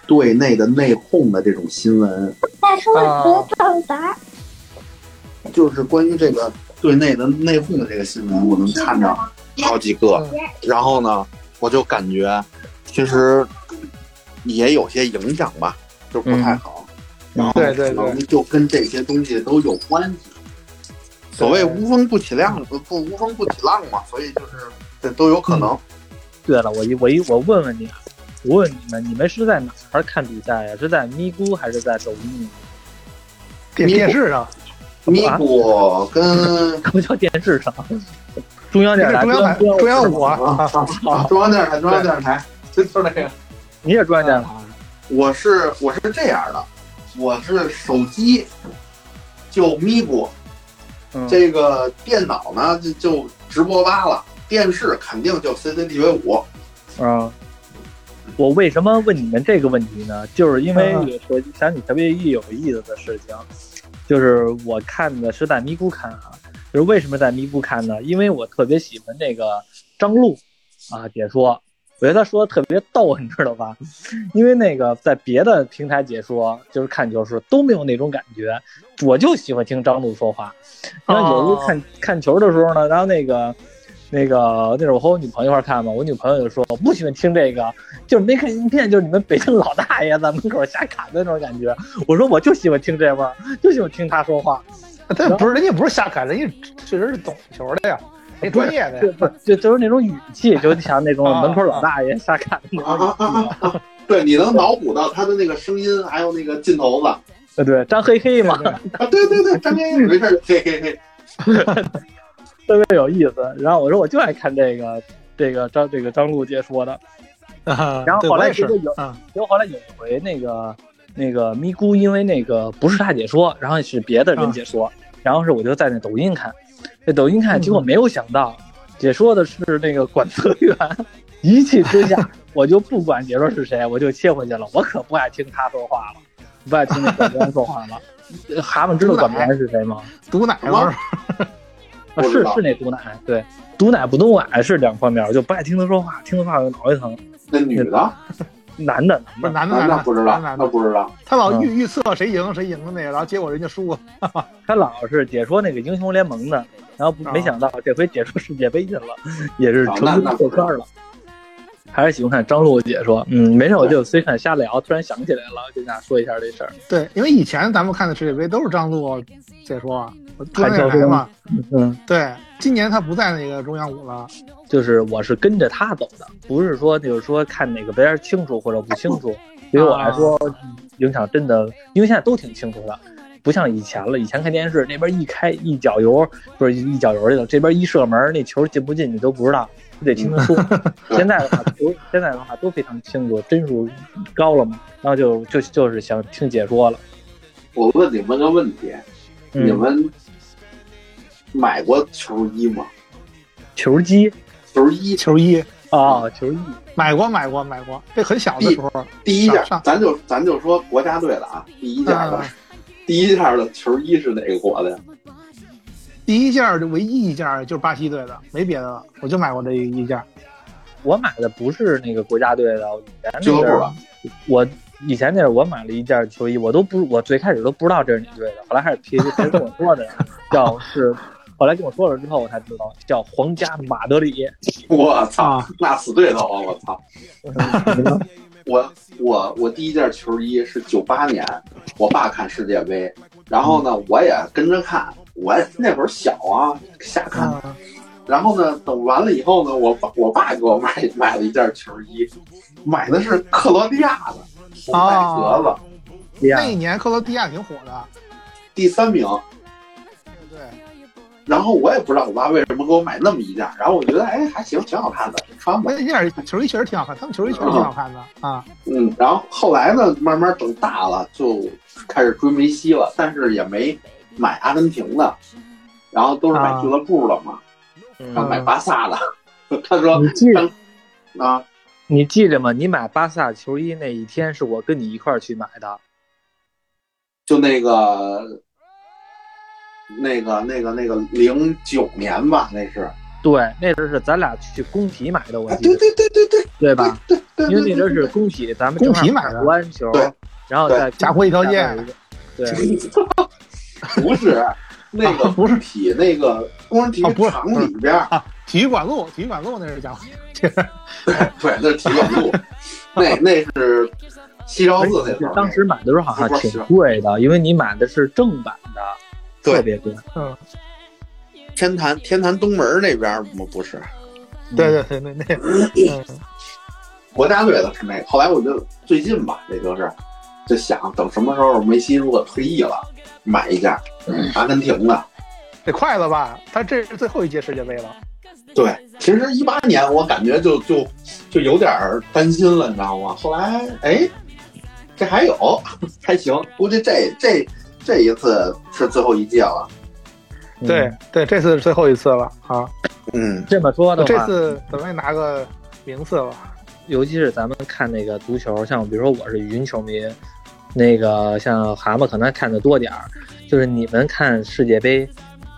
队内的内讧的这种新闻，大叔啊我碰啥？就是关于这个对内的内讧的这个新闻，我能看着好几个。然后呢，我就感觉其实也有些影响吧，就不太好。然后对对可能就跟这些东西都有关系。所谓无风不起浪，不不无风不起浪嘛，所以就是这都有可能。对了，我一我一我问问你啊，我问你们，你们是在哪儿看比赛呀？是在咪咕还是在抖音？电电视上，咪咕跟什么叫电视上，中央电视台，中央台、中央五啊！中央电视台，中央电视台，就就那个。你也中央电视台？我是我是这样的，我是手机就咪咕，嗯这个电脑呢就就直播吧了，电视肯定就 CCTV 五。啊。我为什么问你们这个问题呢？就是因为嗯我想起特别有意思的事情，就是我看的是在咪咕看啊，就是为什么在咪咕看呢？因为我特别喜欢那个张璐啊解说，我觉得他说的特别逗，你知道吧？因为那个在别的平台解说，就是看球时都没有那种感觉，我就喜欢听张璐说话。然后有时候看、看球的时候呢，然后那个那个那时候我和我女朋友一块看嘛，我女朋友就说我不喜欢听这个，就是没看影片，就是你们北京老大爷在门口瞎侃的那种感觉。我说我就喜欢听这味儿，就喜欢听他说话。他不是人家不是瞎侃，人家确实是懂球的呀，人专业的不就就是那种语气，就像那种啊门口老大爷瞎侃的那啊种啊语气。啊啊！对，你能脑补到他的那个声音，还有那个劲头子。对对，张黑黑嘛，啊，对对对，张天没事儿，嘿嘿嘿。特别有意思。然后我说我就爱看这个这个张这个张璐解说的。啊然后后来结果有啊，结果后来有一回那个那个咪咕，因为那个不是他解说，然后是别的人解说，然后是我就在那抖音看，那抖音看，结果没有想到解说的是那个管泽元，一气之下我就不管解说是谁，我就切回去了，我可不爱听他说话了，不爱听那管泽源说话了。呃 蛤蟆知道管泽源是谁吗？毒奶嘛，是是那毒奶，对，毒奶不毒奶是两方面，我就不爱听他说话，听他说话我脑袋疼。那女的，男的，不是男的，不知道，男的，那不知道。他老嗯预预测谁赢谁赢的那个，然后结果人家输了。他老是解说那个英雄联盟的，然后没想到这回解说世界杯去了，也是成功破圈了。还是喜欢看张璐解说，嗯，没事，我就随便瞎聊，突然想起来了，跟大家说一下这事儿。对，因为以前咱们看的世界杯都是张璐解说啊，中央电台嘛。嗯，对，今年他不在那个中央五了。就是我是跟着他走的，不是说就是说看哪个边清楚或者不清楚。对于我来说，影响真的，因为现在都挺清楚的，不像以前了。以前看电视那边一开一脚油，不是一脚油去了，这边一射门，那球进不进你都不知道，你得听他说。现在的话，都现在的话都非常清楚，帧数高了嘛，然后就就就是想听解说了。我问你们个问题，嗯你们买过球衣吗？球机球衣球衣啊，球衣买过买过买过，这很小的时候。第一件，咱就咱就说国家队的啊，第一件的啊，第一件的球衣是哪个国的呀？第一件儿就唯一一件儿就是巴西队的，没别的了，我就买过这一件儿。我买的不是那个国家队的，以前那俱乐部阵儿的我以前那是我买了一件球衣，我都不，我最开始都不知道这是哪队的，后来还是别别人跟我说的，叫是，后来跟我说了之后我才知道叫皇家马德里。我操啊，那死对头啊！我操，我我我第一件球衣是九八年，我爸看世界杯，然后呢我也跟着看，我那会儿小啊，瞎看。啊，然后呢，等完了以后呢，我爸我爸给我买买了一件球衣，买的是克罗地亚的红白格子，那一年克罗地亚挺火的。第三名。对，然后我也不知道我爸为什么给我买那么一件，然后我觉得哎还行，挺好看的，穿吧。那件球衣确实挺好看，他们球衣确实挺好看的啊。嗯，然后后来呢，慢慢等大了就开始追梅西了，但是也没买阿根廷的，然后都是买俱乐部的嘛，然后买巴萨的。他说你记啊，你记着吗？你买巴萨球衣那一天是我跟你一块儿去买的。就那个那个那个那个零九年吧，那是。对，那阵是咱俩去工体买的，我啊，对记得，对对对对对吧？对对，因为那阵是工体，咱们工体买的看国安球对，然后在贾湖一条街 对，不是那个不是体那个工人体育场里边体育馆路，体育馆路那是叫，对，那是体育馆路，那那是西昭寺那边。当时买的时候好像挺贵的，因为你买的是正版的，特别贵。嗯，天坛天坛东门那边儿吗？不是，对对对，那那，嗯，国家队的是那个。后来我就最近吧，也就是就想等什么时候梅西如果退役了，买一件阿根廷的。得快了吧？他这是最后一届世界杯了。对，其实一八年我感觉就就就有点儿担心了，你知道吗？后来哎，这还有 还行，估计这这这一次是最后一届了。嗯对对，这次是最后一次了啊！嗯，这么说的话这，次怎么也拿个名次吧。尤其是咱们看那个足球，像比如说我是云球迷，那个像蛤蟆可能看的多点儿，就是你们看世界杯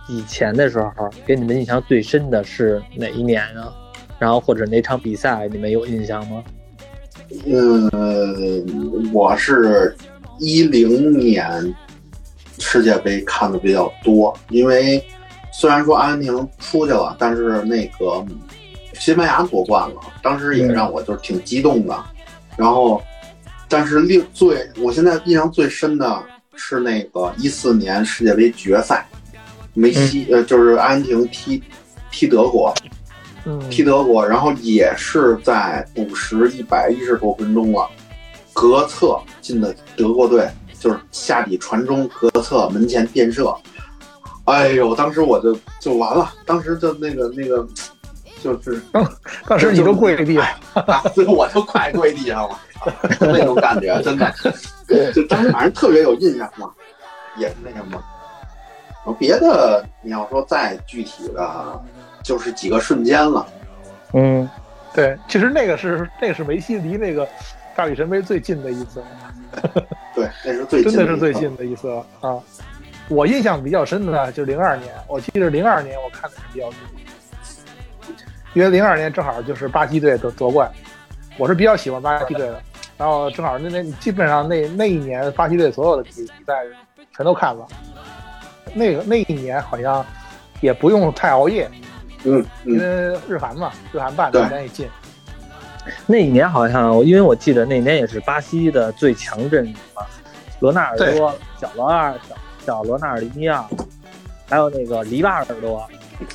以前的时候，给你们印象最深的是哪一年啊？然后或者哪场比赛你们有印象吗？嗯，我是一零年世界杯看的比较多，因为虽然说阿根廷出去了，但是那个西班牙夺冠了，当时也让我就是挺激动的。然后，但是另最我现在印象最深的是那个一四年世界杯决赛，梅西、呃就是阿根廷踢踢德国，嗯，踢德国，然后也是在补时一百一十多分钟了，格策进的德国队，就是下底传中，格策门前垫射，哎呦，当时我就就完了，当时就那个那个，就是当时你都跪地了。啊，最后我就快跪地上了，那种感觉真的，就当时反正特别有印象嘛，也是那什么。然后别的你要说再具体的，就是几个瞬间了。嗯，对，其实那个是那个是梅西离那个大力神杯最近的一次，对，那是最真的是最近的一次近的一次了啊！我印象比较深的呢，就是零二年，我记得零二年我看的是比较多，因为零二年正好就是巴西队夺夺冠，我是比较喜欢巴西队的，然后正好那那基本上那那一年巴西队所有的比比赛全都看了，那个那一年好像也不用太熬夜，嗯因嗯，为日韩嘛，日韩办的对。咱也进。那一年好像，因为我记得那年也是巴西的最强阵容嘛，罗纳尔多、小罗二、小小罗纳尔迪尼奥，还有那个黎巴耳朵，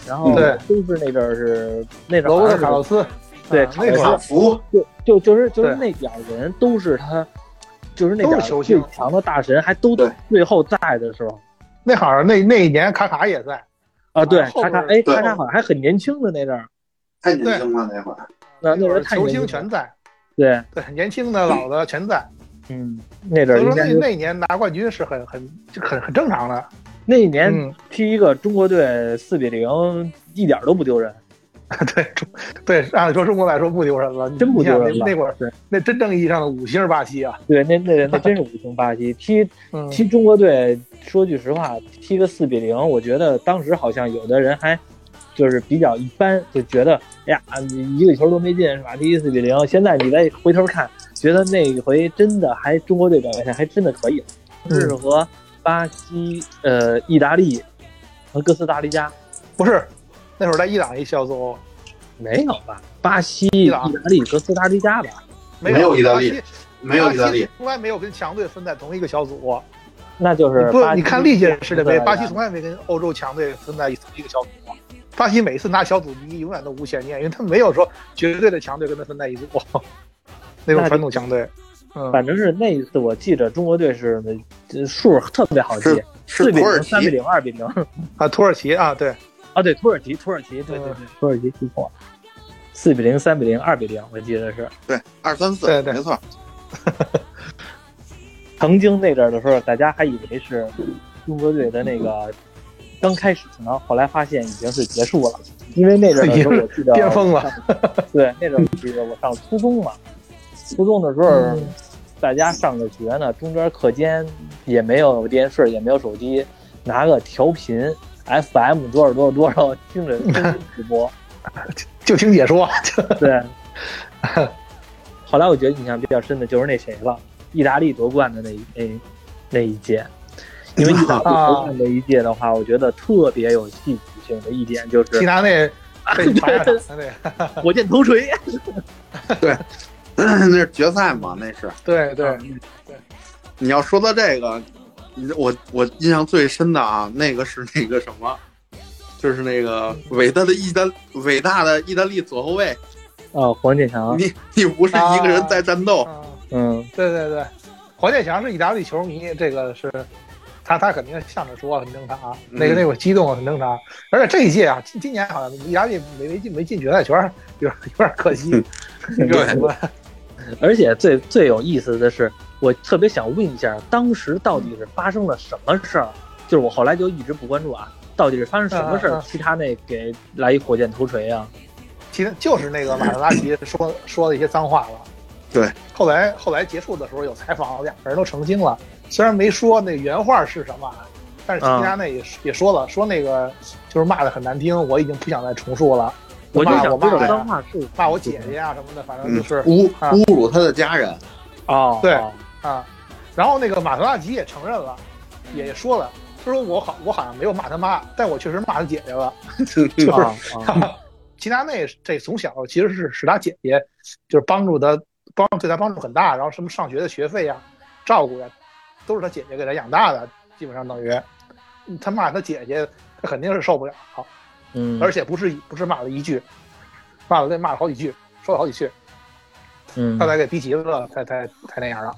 然后对。都是那阵儿是那阵儿罗伯特·好像是卡洛斯，对啊那会儿卡福，就就就是就是那点儿人都是他，就是那都点儿是球星。最强的大神，还都对。最后在的时候。那好像那那一年卡卡也在，啊，对，卡卡哎，卡卡好像还很年轻的那阵儿，太年轻了那会儿。那那会儿球人太年轻了星全在，对，对，年轻的老的全在，嗯，那阵所以说那儿应该是那年拿冠军是很很就很很正常的。那一年嗯，踢一个中国队四比零，一点都不丢人。对中对，按理说中国来说不丢人了，真不丢人了那那会儿对。那真正意义上的五星巴西啊，对，那那那真是五星巴西。踢嗯，踢中国队，说句实话，踢个四比零，我觉得当时好像有的人还就是比较一般，就觉得哎呀，你一个球都没进是吧？踢四比零，现在你再回头看，觉得那一回真的还中国队表现还真的可以，嗯。是和巴西、呃意大利和哥斯达黎加不是那会儿在伊朗一小组，没有吧？巴西、意大利、哥斯达黎加吧？没没有意大利没有意大利，从来没有跟强队分在同一个小组。那就是不你看历届世界杯，巴西从来没跟欧洲强队分在一一个小组。巴西每次拿小组第一，永远都无悬念，因为他没有说绝对的强队跟他分在一组，那种传统强队。嗯，反正是那一次，我记着中国队是呃数特别好记是，是四比零、三比其，零、二比零。啊，土耳其啊，对，啊，对，土耳其，土耳其，对对对，土耳其记错了，四比零、三比零、二比零，我记得是。对，二三四，对对没错。曾经那阵儿的时候，大家还以为是中国队的那个刚开始呢，后来发现已经是结束了，因为那阵儿的时候我记得 巅峰了。对，那阵儿我记得我上初中嘛，初中的时候。嗯大家上着学呢，中间课间也没有电视，也没有手机，拿个调频 FM 多少多少多少，听着 直播。就听解说，对。后来我觉得印象比较深的就是那谁了，意大利夺冠的那一那那一届，因为意大利夺冠那一届的话，我觉得特别有戏剧性的一点就是其他那被罚下场的那，火箭头锤。那是决赛嘛？那是。对对，对你要说到这个，你我我印象最深的啊，那个是那个什么，就是那个伟大的意大伟大的意大利左后卫，哦，黄健翔，你你不是一个人在战斗，嗯，嗯，对对对，黄健翔是意大利球迷，这个是他他肯定向着说很正常，啊那个那会儿激动很正常，而且这一届啊，今今年好像意大利没没进没进决赛圈，有点有点可惜，有点什么而且最最有意思的是，我特别想问一下，当时到底是发生了什么事儿？就是我后来就一直不关注啊，到底是发生什么事儿？其他那给来一火箭头锤啊？其实就是那个马特拉齐说 说的一些脏话了。对，后来后来结束的时候有采访，两个人都澄清了，虽然没说那原话是什么，但是其他那也、也说了，说那个就是骂的很难听，我已经不想再重述了。我就想知道骂我骂呀，脏话是骂我姐姐啊什么的，反正嗯就是、侮啊侮辱他的家人，哦，对哦啊。然后那个马特拉吉也承认了，也说了，他说我好我好像没有骂他妈，但我确实骂他姐姐了。就是啊啊齐达内这从小其实是使他姐姐，就是帮助他，帮对他帮助很大，然后什么上学的学费呀、照顾呀，都是他姐姐给他养大的，基本上等于他骂他姐姐，他肯定是受不了，嗯，而且不是不是骂了一句，骂了那骂了好几句，说了好几句，嗯他，才给逼急了，才才才那样的。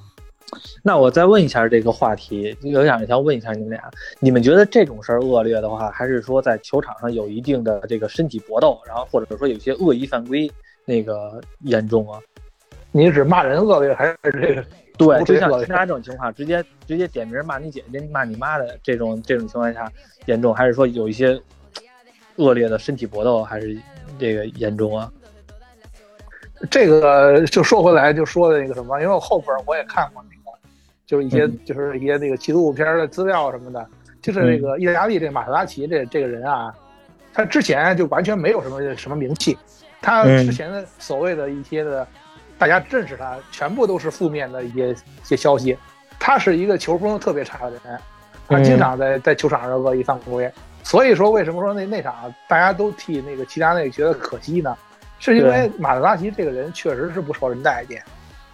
那我再问一下这个话题，有想想问一下你们俩，你们觉得这种事儿恶劣的话，还是说在球场上有一定的这个身体搏斗，然后或者说有些恶意犯规那个严重啊？你是指骂人恶劣，还是这个？对，就像其他这种情况，直接直接点名骂你姐姐、骂你妈的这种这种情况下严重，还是说有一些恶劣的身体搏斗还是这个严重啊？这个就说回来，就说的那个什么，因为我后边我也看过那个，就是一些、嗯就是一些那个纪录片的资料什么的，就是那个意大利这个马特拉齐这这个人啊，他之前就完全没有什么什么名气，他嗯之前的所谓的一些的，大家认识他，全部都是负面的一些一些消息。他是一个球风特别差的人，他嗯经常在在球场上恶意犯规。所以说，为什么说那那场大家都替那个齐达内觉得可惜呢？是因为马特拉齐这个人确实是不受人待见。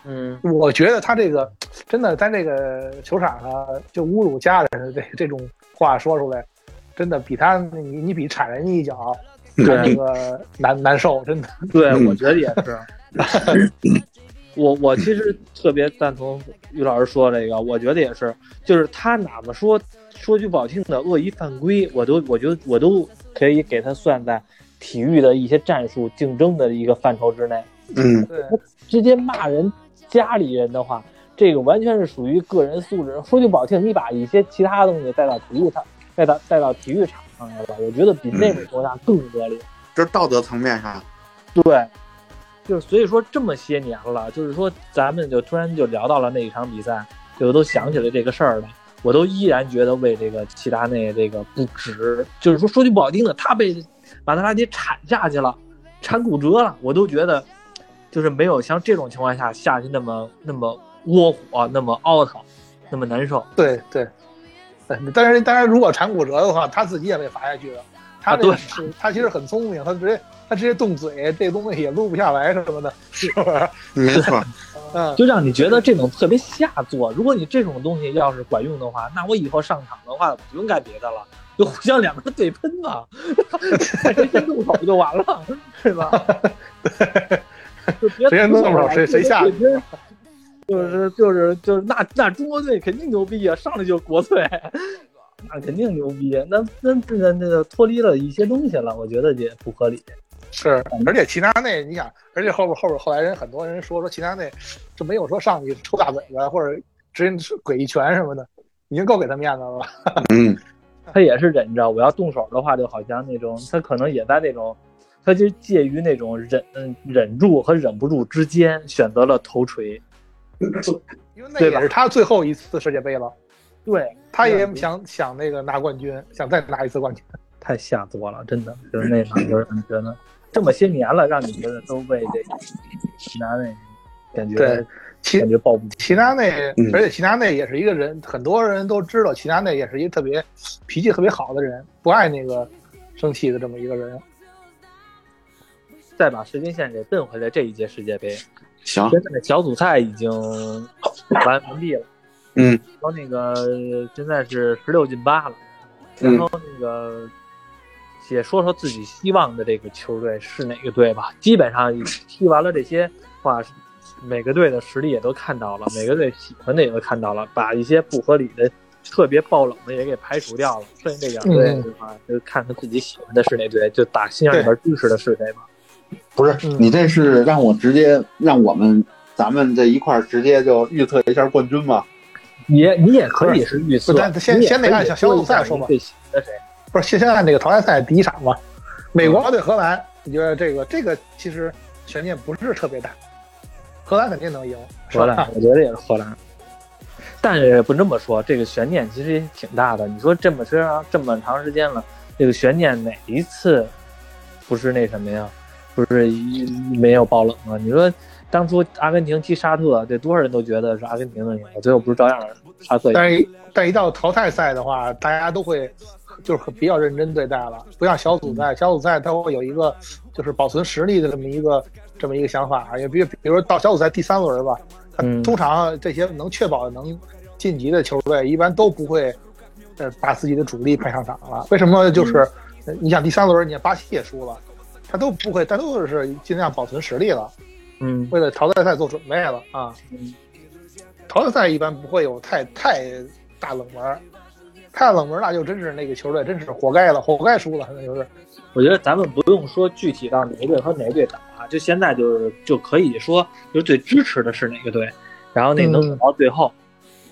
嗯我觉得他这个真的在这个球场上就侮辱家人的这这种话说出来，真的比他你你比铲人家一脚对那个难难受，真的。对，嗯我觉得也是。我我其实特别赞同于老师说这个，我觉得也是，就是他哪怕说说句不好听的恶意犯规，我都我觉得我都可以给他算在体育的一些战术竞争的一个范畴之内。嗯对，直接骂人家里人的话，这个完全是属于个人素质。说句不好听，你把一些其他东西带到体育场，带到带到体育场上来了，我觉得比那种情况下更恶劣。这是道德层面上，对，就是所以说这么些年了，就是说咱们就突然就聊到了那一场比赛，就都想起来这个事儿了。我都依然觉得为这个齐达内这个不值，就是说说句不好听的，他被马特拉蒂铲下去了，铲骨折了，我都觉得就是没有像这种情况下下去那么那么窝火，那么凹腾，那么难受。对对，对但是但是如果铲骨折的话，他自己也被罚下去了。他啊对这个是、他其实很聪明，他直接他直接动嘴，这东西也录不下来什么的，是不是？没错，嗯，就让你觉得这种特别下作。如果你这种东西要是管用的话，那我以后上场的话不用干别的了，就互相两个人对喷嘛，看谁先动手不就完了，是吧？就别谁先动手谁谁下对就是就是就是那那中国队肯定牛逼啊，上来就国粹，那肯定牛逼。那那那那个脱离了一些东西了，我觉得也不合理。是，而且齐达内，你想，而且后边后边后来人很多人说说齐达内，就没有说上去抽大嘴巴或者直接给一拳什么的，已经够给他面子了吧？嗯他也是忍着，我要动手的话，就好像那种他可能也在那种，他就介于那种忍嗯忍住和忍不住之间，选择了头锤。因为那对是他最后一次世界杯了，对，他也想想那个拿冠军，想再拿一次冠军。太下作了，真的就是那场，就是你觉得这么些年了，让你觉得都被这个齐达内感觉对齐感觉抱不平。齐达内嗯，而且齐达内也是一个人，很多人都知道齐达内也是一个特别脾气特别好的人，不爱那个生气的这么一个人。再把时间线给奔回来，这一届世界杯，行，现在小组赛已经完完毕了。嗯，然后那个现在是十六进八了，嗯然后那个也说说自己希望的这个球队是哪个队吧。基本上踢完了这些话，每个队的实力也都看到了，每个队喜欢的也都看到了，把一些不合理的、特别爆冷的也给排除掉了。剩下这两队嗯的话，就看看自己喜欢的是哪队，就打心眼里边支持的是谁吧。不是嗯你这是让我直接让我们咱们这一块儿直接就预测一下冠军吗？也你也可以是预测不，但先先得按小小组赛说嘛你最喜欢的谁？不是先先按那个淘汰赛第一场嘛，美国对荷兰，你觉得这个这个其实悬念不是特别大，荷兰肯定能赢，荷兰？，我觉得也是荷兰。但是不这么说，这个悬念其实也挺大的。你说这么长这么长时间了，这个悬念哪一次不是那什么呀？不是一没有爆冷啊？你说当初阿根廷踢沙特，这多少人都觉得是阿根廷的赢，最后不是照样沙特赢？但是但一到淘汰赛的话，大家都会就是比较认真对待了，不像小组赛，小组赛他会有一个就是保存实力的这么一个这么一个想法，也比比如到小组赛第三轮吧，它嗯通常这些能确保能晋级的球队一般都不会呃把自己的主力派上场了。为什么？就是、呃你想第三轮，你看巴西也输了，他都不会，他都是尽量保存实力了。嗯为了淘汰赛做准备了啊。嗯淘汰赛一般不会有太太大冷门，太冷门那就真是那个球队真是活该了，活该输了，那就是。我觉得咱们不用说具体到哪个队和哪个队打，就现在就是就可以说，就是最支持的是哪个队，然后那能走到最后，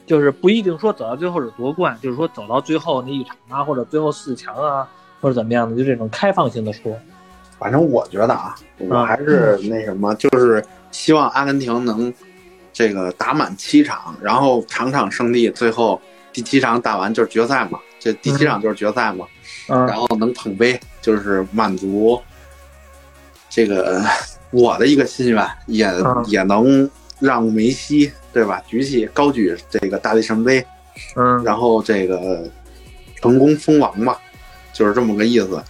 就是不一定说走到最后是夺冠，就是说走到最后那一场啊，或者最后四强啊，或者怎么样的，就这种开放性的说。反正我觉得啊，我还是那什么，就是希望阿根廷能这个打满七场，然后场场胜利，最后第七场打完就是决赛嘛，这第七场就是决赛嘛，嗯。然后能捧杯，就是满足这个我的一个心愿，也、嗯。也能让梅西对吧举起高举这个大力神杯，嗯，然后这个成功封王嘛，就是这么个意思。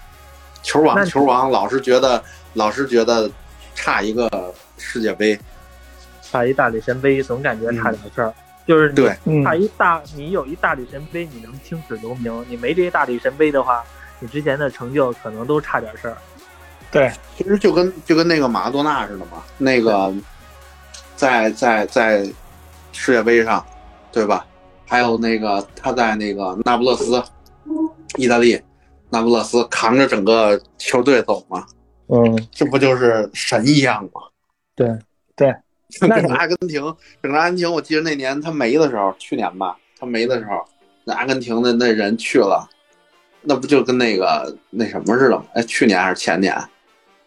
球那王，球王，老是觉得老是觉得差一个世界杯，差一大力神杯，总感觉差点事儿。就是对嗯差一大，你有一大力神杯，你能青史留名；你没这一大力神杯的话，你之前的成就可能都差点事儿。对，其实就跟就跟那个马拉多纳似的嘛，那个在在在世界杯上，对吧？还有那个他在那个那不勒斯，意大利那不勒斯扛着整个球队走吗，嗯，这不就是神一样吗？对对，那个阿根廷，整个阿根廷，我记得那年他没的时候，去年吧，他没的时候，那阿根廷的那人去了，那不就跟那个那什么似的吗？哎，去年还是前年？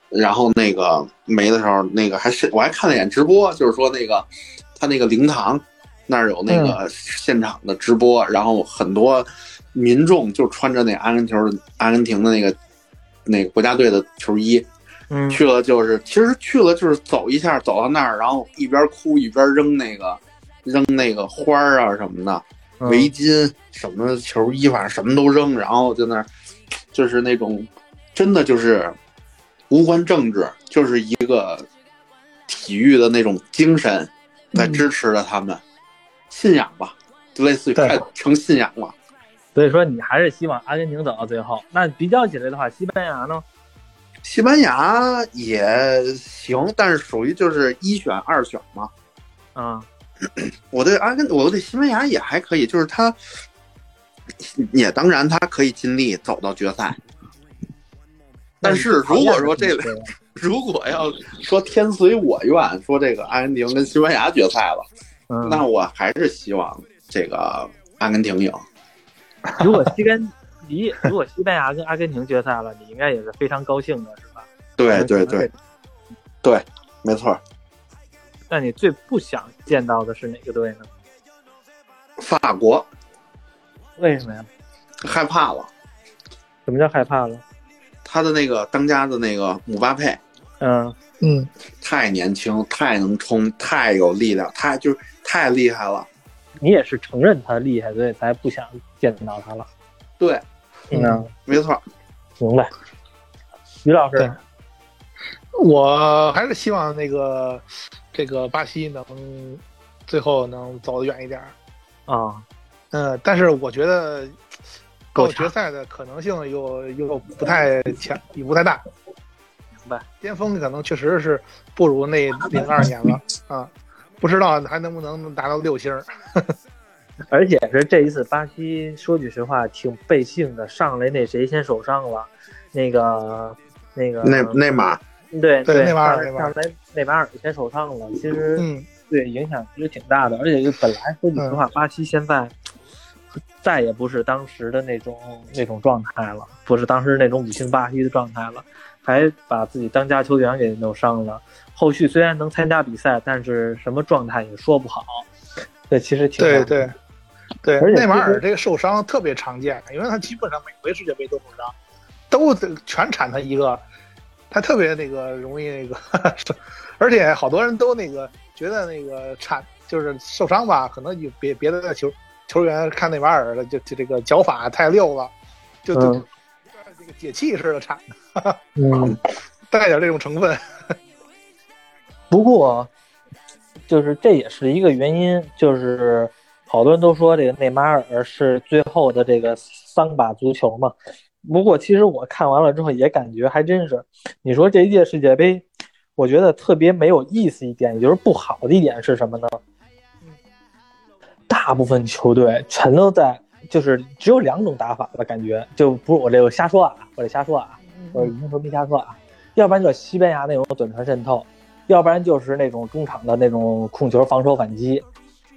然后那个没的时候，那个还是我还看了一眼直播，就是说那个他那个灵堂那儿有那个现场的直播，然后很多民众就穿着那阿根廷的阿根廷的那个那个国家队的球衣，嗯，去了就是，其实去了就是走一下，走到那儿，然后一边哭一边扔那个扔那个花儿啊什么的，嗯。围巾什么球衣，反正什么都扔，然后就那儿就是那种真的就是无关政治，就是一个体育的那种精神在支持着他们，信仰吧，就类似于成信仰了。所以说你还是希望阿根廷走到最后。那比较起来的话，西班牙呢？西班牙也行，但是属于就是一选二选嘛。啊，我对阿根，我对西班牙也还可以，就是他，也当然他可以尽力走到决赛。但是如果说这个，如果要说天随我愿，说这个阿根廷跟西班牙决赛了，嗯，那我还是希望这个阿根廷赢。如果西根你，如果西班牙跟阿根廷决赛了，你应该也是非常高兴的，是吧？对对对，对，没错。那你最不想见到的是哪个队呢？法国为什么呀？害怕了，什么叫害怕了？他的那个当家的那个姆巴佩嗯，嗯，太年轻，太能冲，太有力量，太就是太厉害了。你也是承认他厉害，所以才不想见到他了。对，嗯，没错。明白。于老师，我还是希望那个这个巴西能最后能走得远一点。啊，嗯，但是我觉得到够决赛的可能性又又不太强，也不太大。明白。巅峰可能确实是不如那零二年了啊，不知道还能不能达到六星儿。而且是这一次巴西，说句实话挺背信的，上来那谁先受伤了，那个那个内内马对对内马尔上来内马尔先受伤了，其实嗯，对影响其实挺大的，而且就本来说句实话，巴西现在再也不是当时的那种那种状态了，不是当时那种五星巴西的状态了，还把自己当家球员给弄伤了。后续虽然能参加比赛，但是什么状态也说不好。这其实挺对对 对，而且内马尔这个受伤特别常见，因为他基本上每回世界杯都受伤，都全铲他一个，他特别那个容易那个，而且好多人都那个觉得那个铲就是受伤吧，可能有别别的球球员看内马尔的就就这个脚法太溜了，就就、嗯这个解气似的铲，嗯，带点这种成分。不过就是这也是一个原因，就是好多人都说这个内马尔是最后的这个桑巴足球嘛。不过其实我看完了之后也感觉还真是，你说这一届世界杯，我觉得特别没有意思一点，也就是不好的一点是什么呢？大部分球队全都在，就是只有两种打法的感觉，就不是我这个瞎说啊，我这瞎说啊，我是银球没瞎说啊，要不然就是西班牙那种短传渗透，要不然就是那种中场的那种控球防守反击，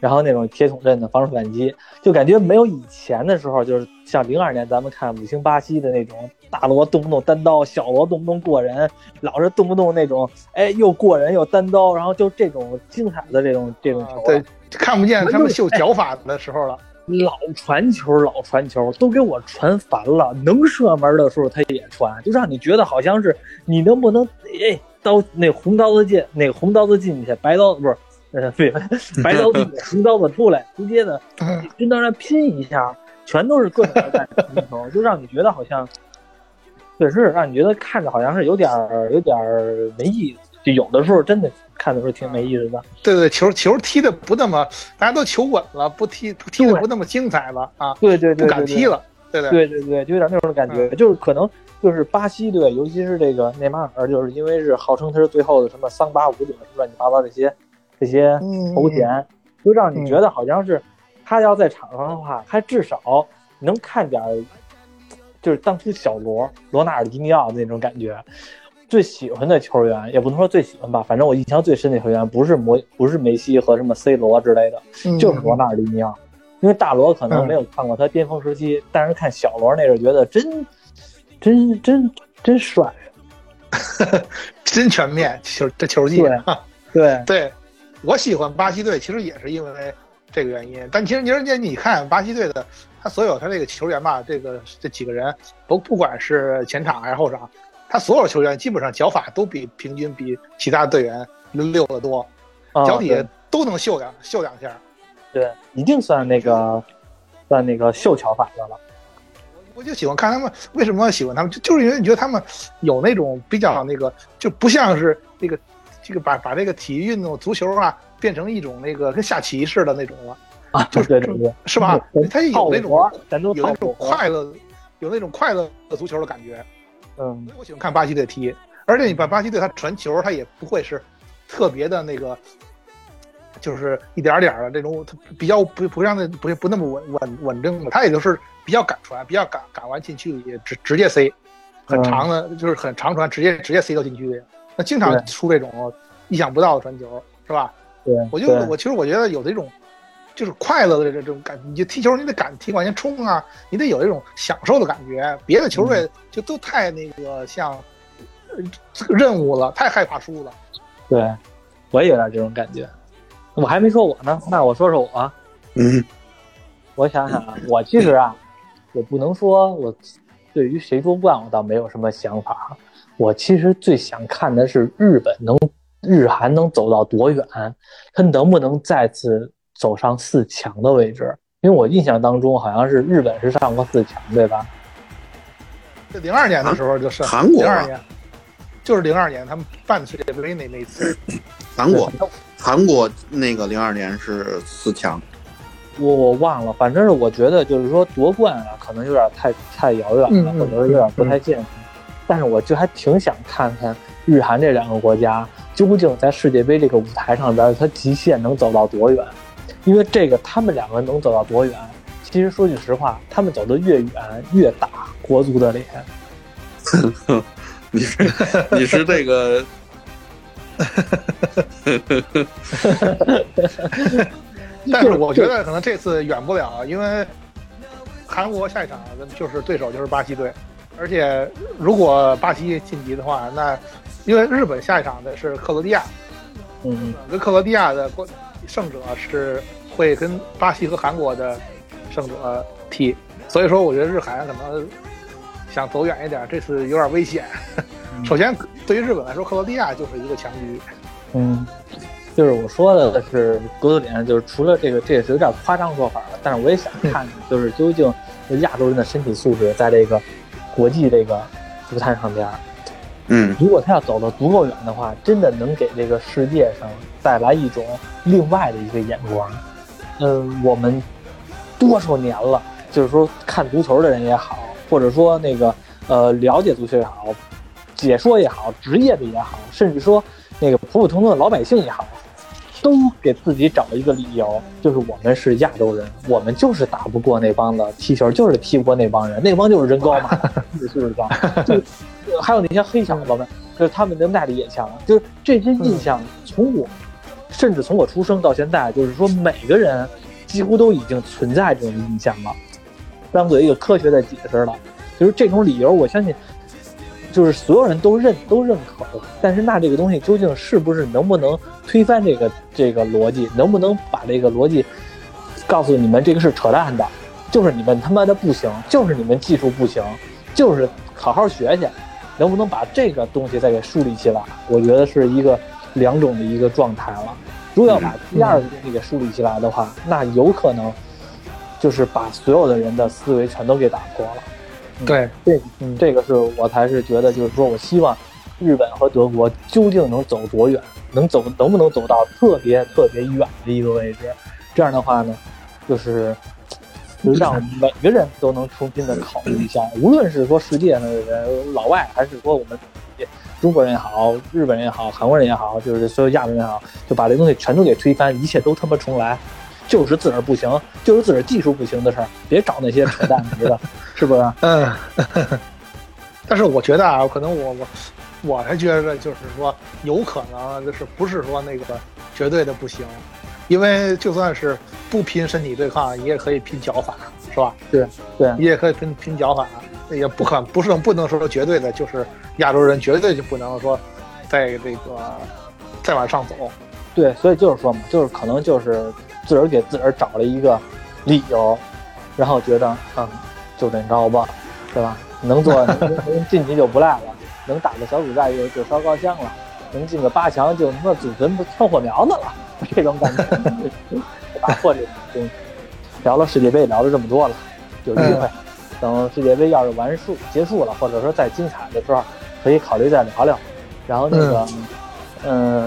然后那种铁桶阵的防守反击，就感觉没有以前的时候，就是像零二年咱们看五星巴西的那种大罗动不动单刀，小罗动不动过人，老是动不动那种哎又过人又单刀，然后就这种精彩的这种这种球、啊对，看不见他们秀脚法的时候了。老传球，老传球，都给我传烦了。能射门的时候他也传，就让你觉得好像是你能不能哎刀那红刀子进，那个红刀子进去，白刀子不是呃对，白刀 子进，红刀子出来，直接的跟当然拼一下，全都是各种的在传球，就让你觉得好像确实让你觉得看着好像是有点儿有点儿没意思。就有的时候真的看的时候挺没意思的。对对，球球踢的不那么，大家都求稳了，不踢不踢的不那么精彩了啊，对对对，不敢踢了，对对对对对，就有点那种感觉，就是可能就是巴西队，尤其是这个内马尔，就是因为是号称他是最后的什么桑巴舞者，乱七八糟这些这些头衔，就让你觉得好像是他要在场上的话，还至少能看点，就是当初小罗罗纳尔迪尼奥那种感觉。最喜欢的球员也不能说最喜欢吧，反正我印象最深的球员不是摩不是梅西和什么 C 罗之类的，就是罗纳尔迪尼奥。因为大罗可能没有看过他巅峰时期，但是看小罗那阵觉得真真真真帅，真全面球这球技。对对，我喜欢巴西队，其实也是因为这个原因。但其实你说你看巴西队的他所有他这个球员吧，这个这几个人不不管是前场还是后场。他所有球员基本上脚法都比平均比其他队员溜得多，脚底下都能秀两秀两下。对，一定算那个算那个秀巧法的了。我就喜欢看他们，为什么喜欢他们？就就是因为你觉得他们有那种比较那个，就不像是那个这个把把这个体育运动足球啊变成一种那个跟下棋似的那种了啊，就是对对对，是吧？他有那种有那种快乐，有那种快乐的足球的感觉。嗯，我喜欢看巴西队踢，而且你把巴西队他传球，他也不会是特别的那个，就是一点点的这种，他比较不不像那不不那么稳稳稳正的，他也就是比较敢传，比较敢敢玩禁区里直直接塞，很长的，就是很长传，直接直接塞到禁区里。那经常出这种意想不到的传球，是吧？对，我就我其实我觉得有这种。就是快乐的这种感，你就踢球，你得敢踢往前冲啊，你得有一种享受的感觉。别的球队就都太那个像这个任务了，太害怕输了。对，我也有点这种感觉。我还没说我呢，那我说说我。嗯，我想想啊，我其实啊，我不能说我对于谁夺冠我倒没有什么想法。我其实最想看的是日本能日韩能走到多远，他能不能再次。走上四强的位置，因为我印象当中好像是日本是上过四强，对吧？这零二年的时候就是韩国，零二年就是零二年他们办世界杯那那次，韩国，韩国那个零二年是四强，我我忘了，反正是我觉得就是说夺冠啊，可能有点太太遥远了，或者有点不太现实。但是我就还挺想看看日韩这两个国家究竟在世界杯这个舞台上边，它极限能走到多远。因为这个，他们两个能走到多远？其实说句实话，他们走得越远，越打国足的脸。你是你是这个？但是我觉得可能这次远不了，因为韩国下一场就是对手就是巴西队，而且如果巴西晋级的话，那因为日本下一场的是克罗地亚，嗯，跟克罗地亚的胜者是。会跟巴西和韩国的胜者踢，所以说我觉得日韩可能想走远一点，这次有点危险。首先，对于日本来说，克罗地亚就是一个强局。嗯，就是我说的是格子点，就是除了这个，这也是有点夸张说法了。但是我也想看，就是究竟亚洲人的身体素质在这个国际这个足坛上边，嗯，如果他要走得足够远的话，真的能给这个世界上带来一种另外的一个眼光。嗯，我们多少年了，就是说看足球的人也好，或者说那个呃了解足球也好，解说也好，职业的也好，甚至说那个普普通通的老百姓也好，都给自己找一个理由，就是我们是亚洲人，我们就是打不过那帮子踢球，就是踢不过那帮人，那帮就是人高马大，素质高，就还有那些黑小子们，就是他们的耐力也强，就是这些印象从我。甚至从我出生到现在，就是说每个人几乎都已经存在这种印象了，当做一个科学的解释了。就是这种理由，我相信就是所有人都认都认可。但是那这个东西究竟是不是能不能推翻这个这个逻辑？能不能把这个逻辑告诉你们这个是扯淡的？就是你们他妈的不行，就是你们技术不行，就是好好学去。能不能把这个东西再给树立起来？我觉得是一个。两种的一个状态了。如果要把第二个东西给树立起来的话，那有可能就是把所有的人的思维全都给打破了。对，这这个是我才是觉得，就是说我希望日本和德国究竟能走多远，能走能不能走到特别特别远的一个位置？这样的话呢，就是就是让每个人都能重新的考虑一下，无论是说世界上的人、老外，还是说我们中国人也好、日本人也好、韩国人也好，就是所有亚洲人也好，就把这东西全都给推翻，一切都他妈重来。就是自个儿不行，就是自个儿技术不行的事儿，别找那些扯淡的，是不是？嗯，但是我觉得啊，可能我我我还觉得就是说，有可能就是不是说那个绝对的不行，因为就算是不拼身体对抗，你也可以拼脚法，是吧？对对，你也可以拼拼脚法，也不可不是不能说绝对的，就是亚洲人绝对就不能说在这个再往上走。对，所以就是说嘛，就是可能就是自个儿给自个儿找了一个理由，然后觉得嗯，就这着吧，对吧？能做 能能晋级就不赖了，能打个小组赛就就烧高香了，能进个八强就他妈祖坟挑火苗子了，这种感觉。打破这种聊了世界杯聊了这么多了，有机会等世界杯要是完数结束了，或者说再精彩的时候，可以考虑再聊聊。然后那个。嗯，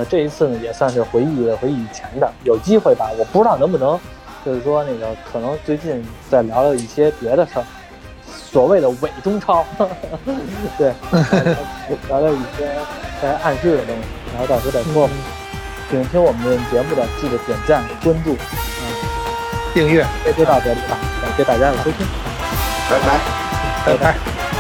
这一次呢也算是回忆回忆以前的，有机会吧？我不知道能不能，就是说那个可能最近再聊聊一些别的事儿，所谓的伪中超，对，聊聊一些在暗示的东西，然后到时候再说。请听我们节目的记得点赞、关注、嗯，订阅，就到这里吧，感谢大家的收听，拜拜，拜拜。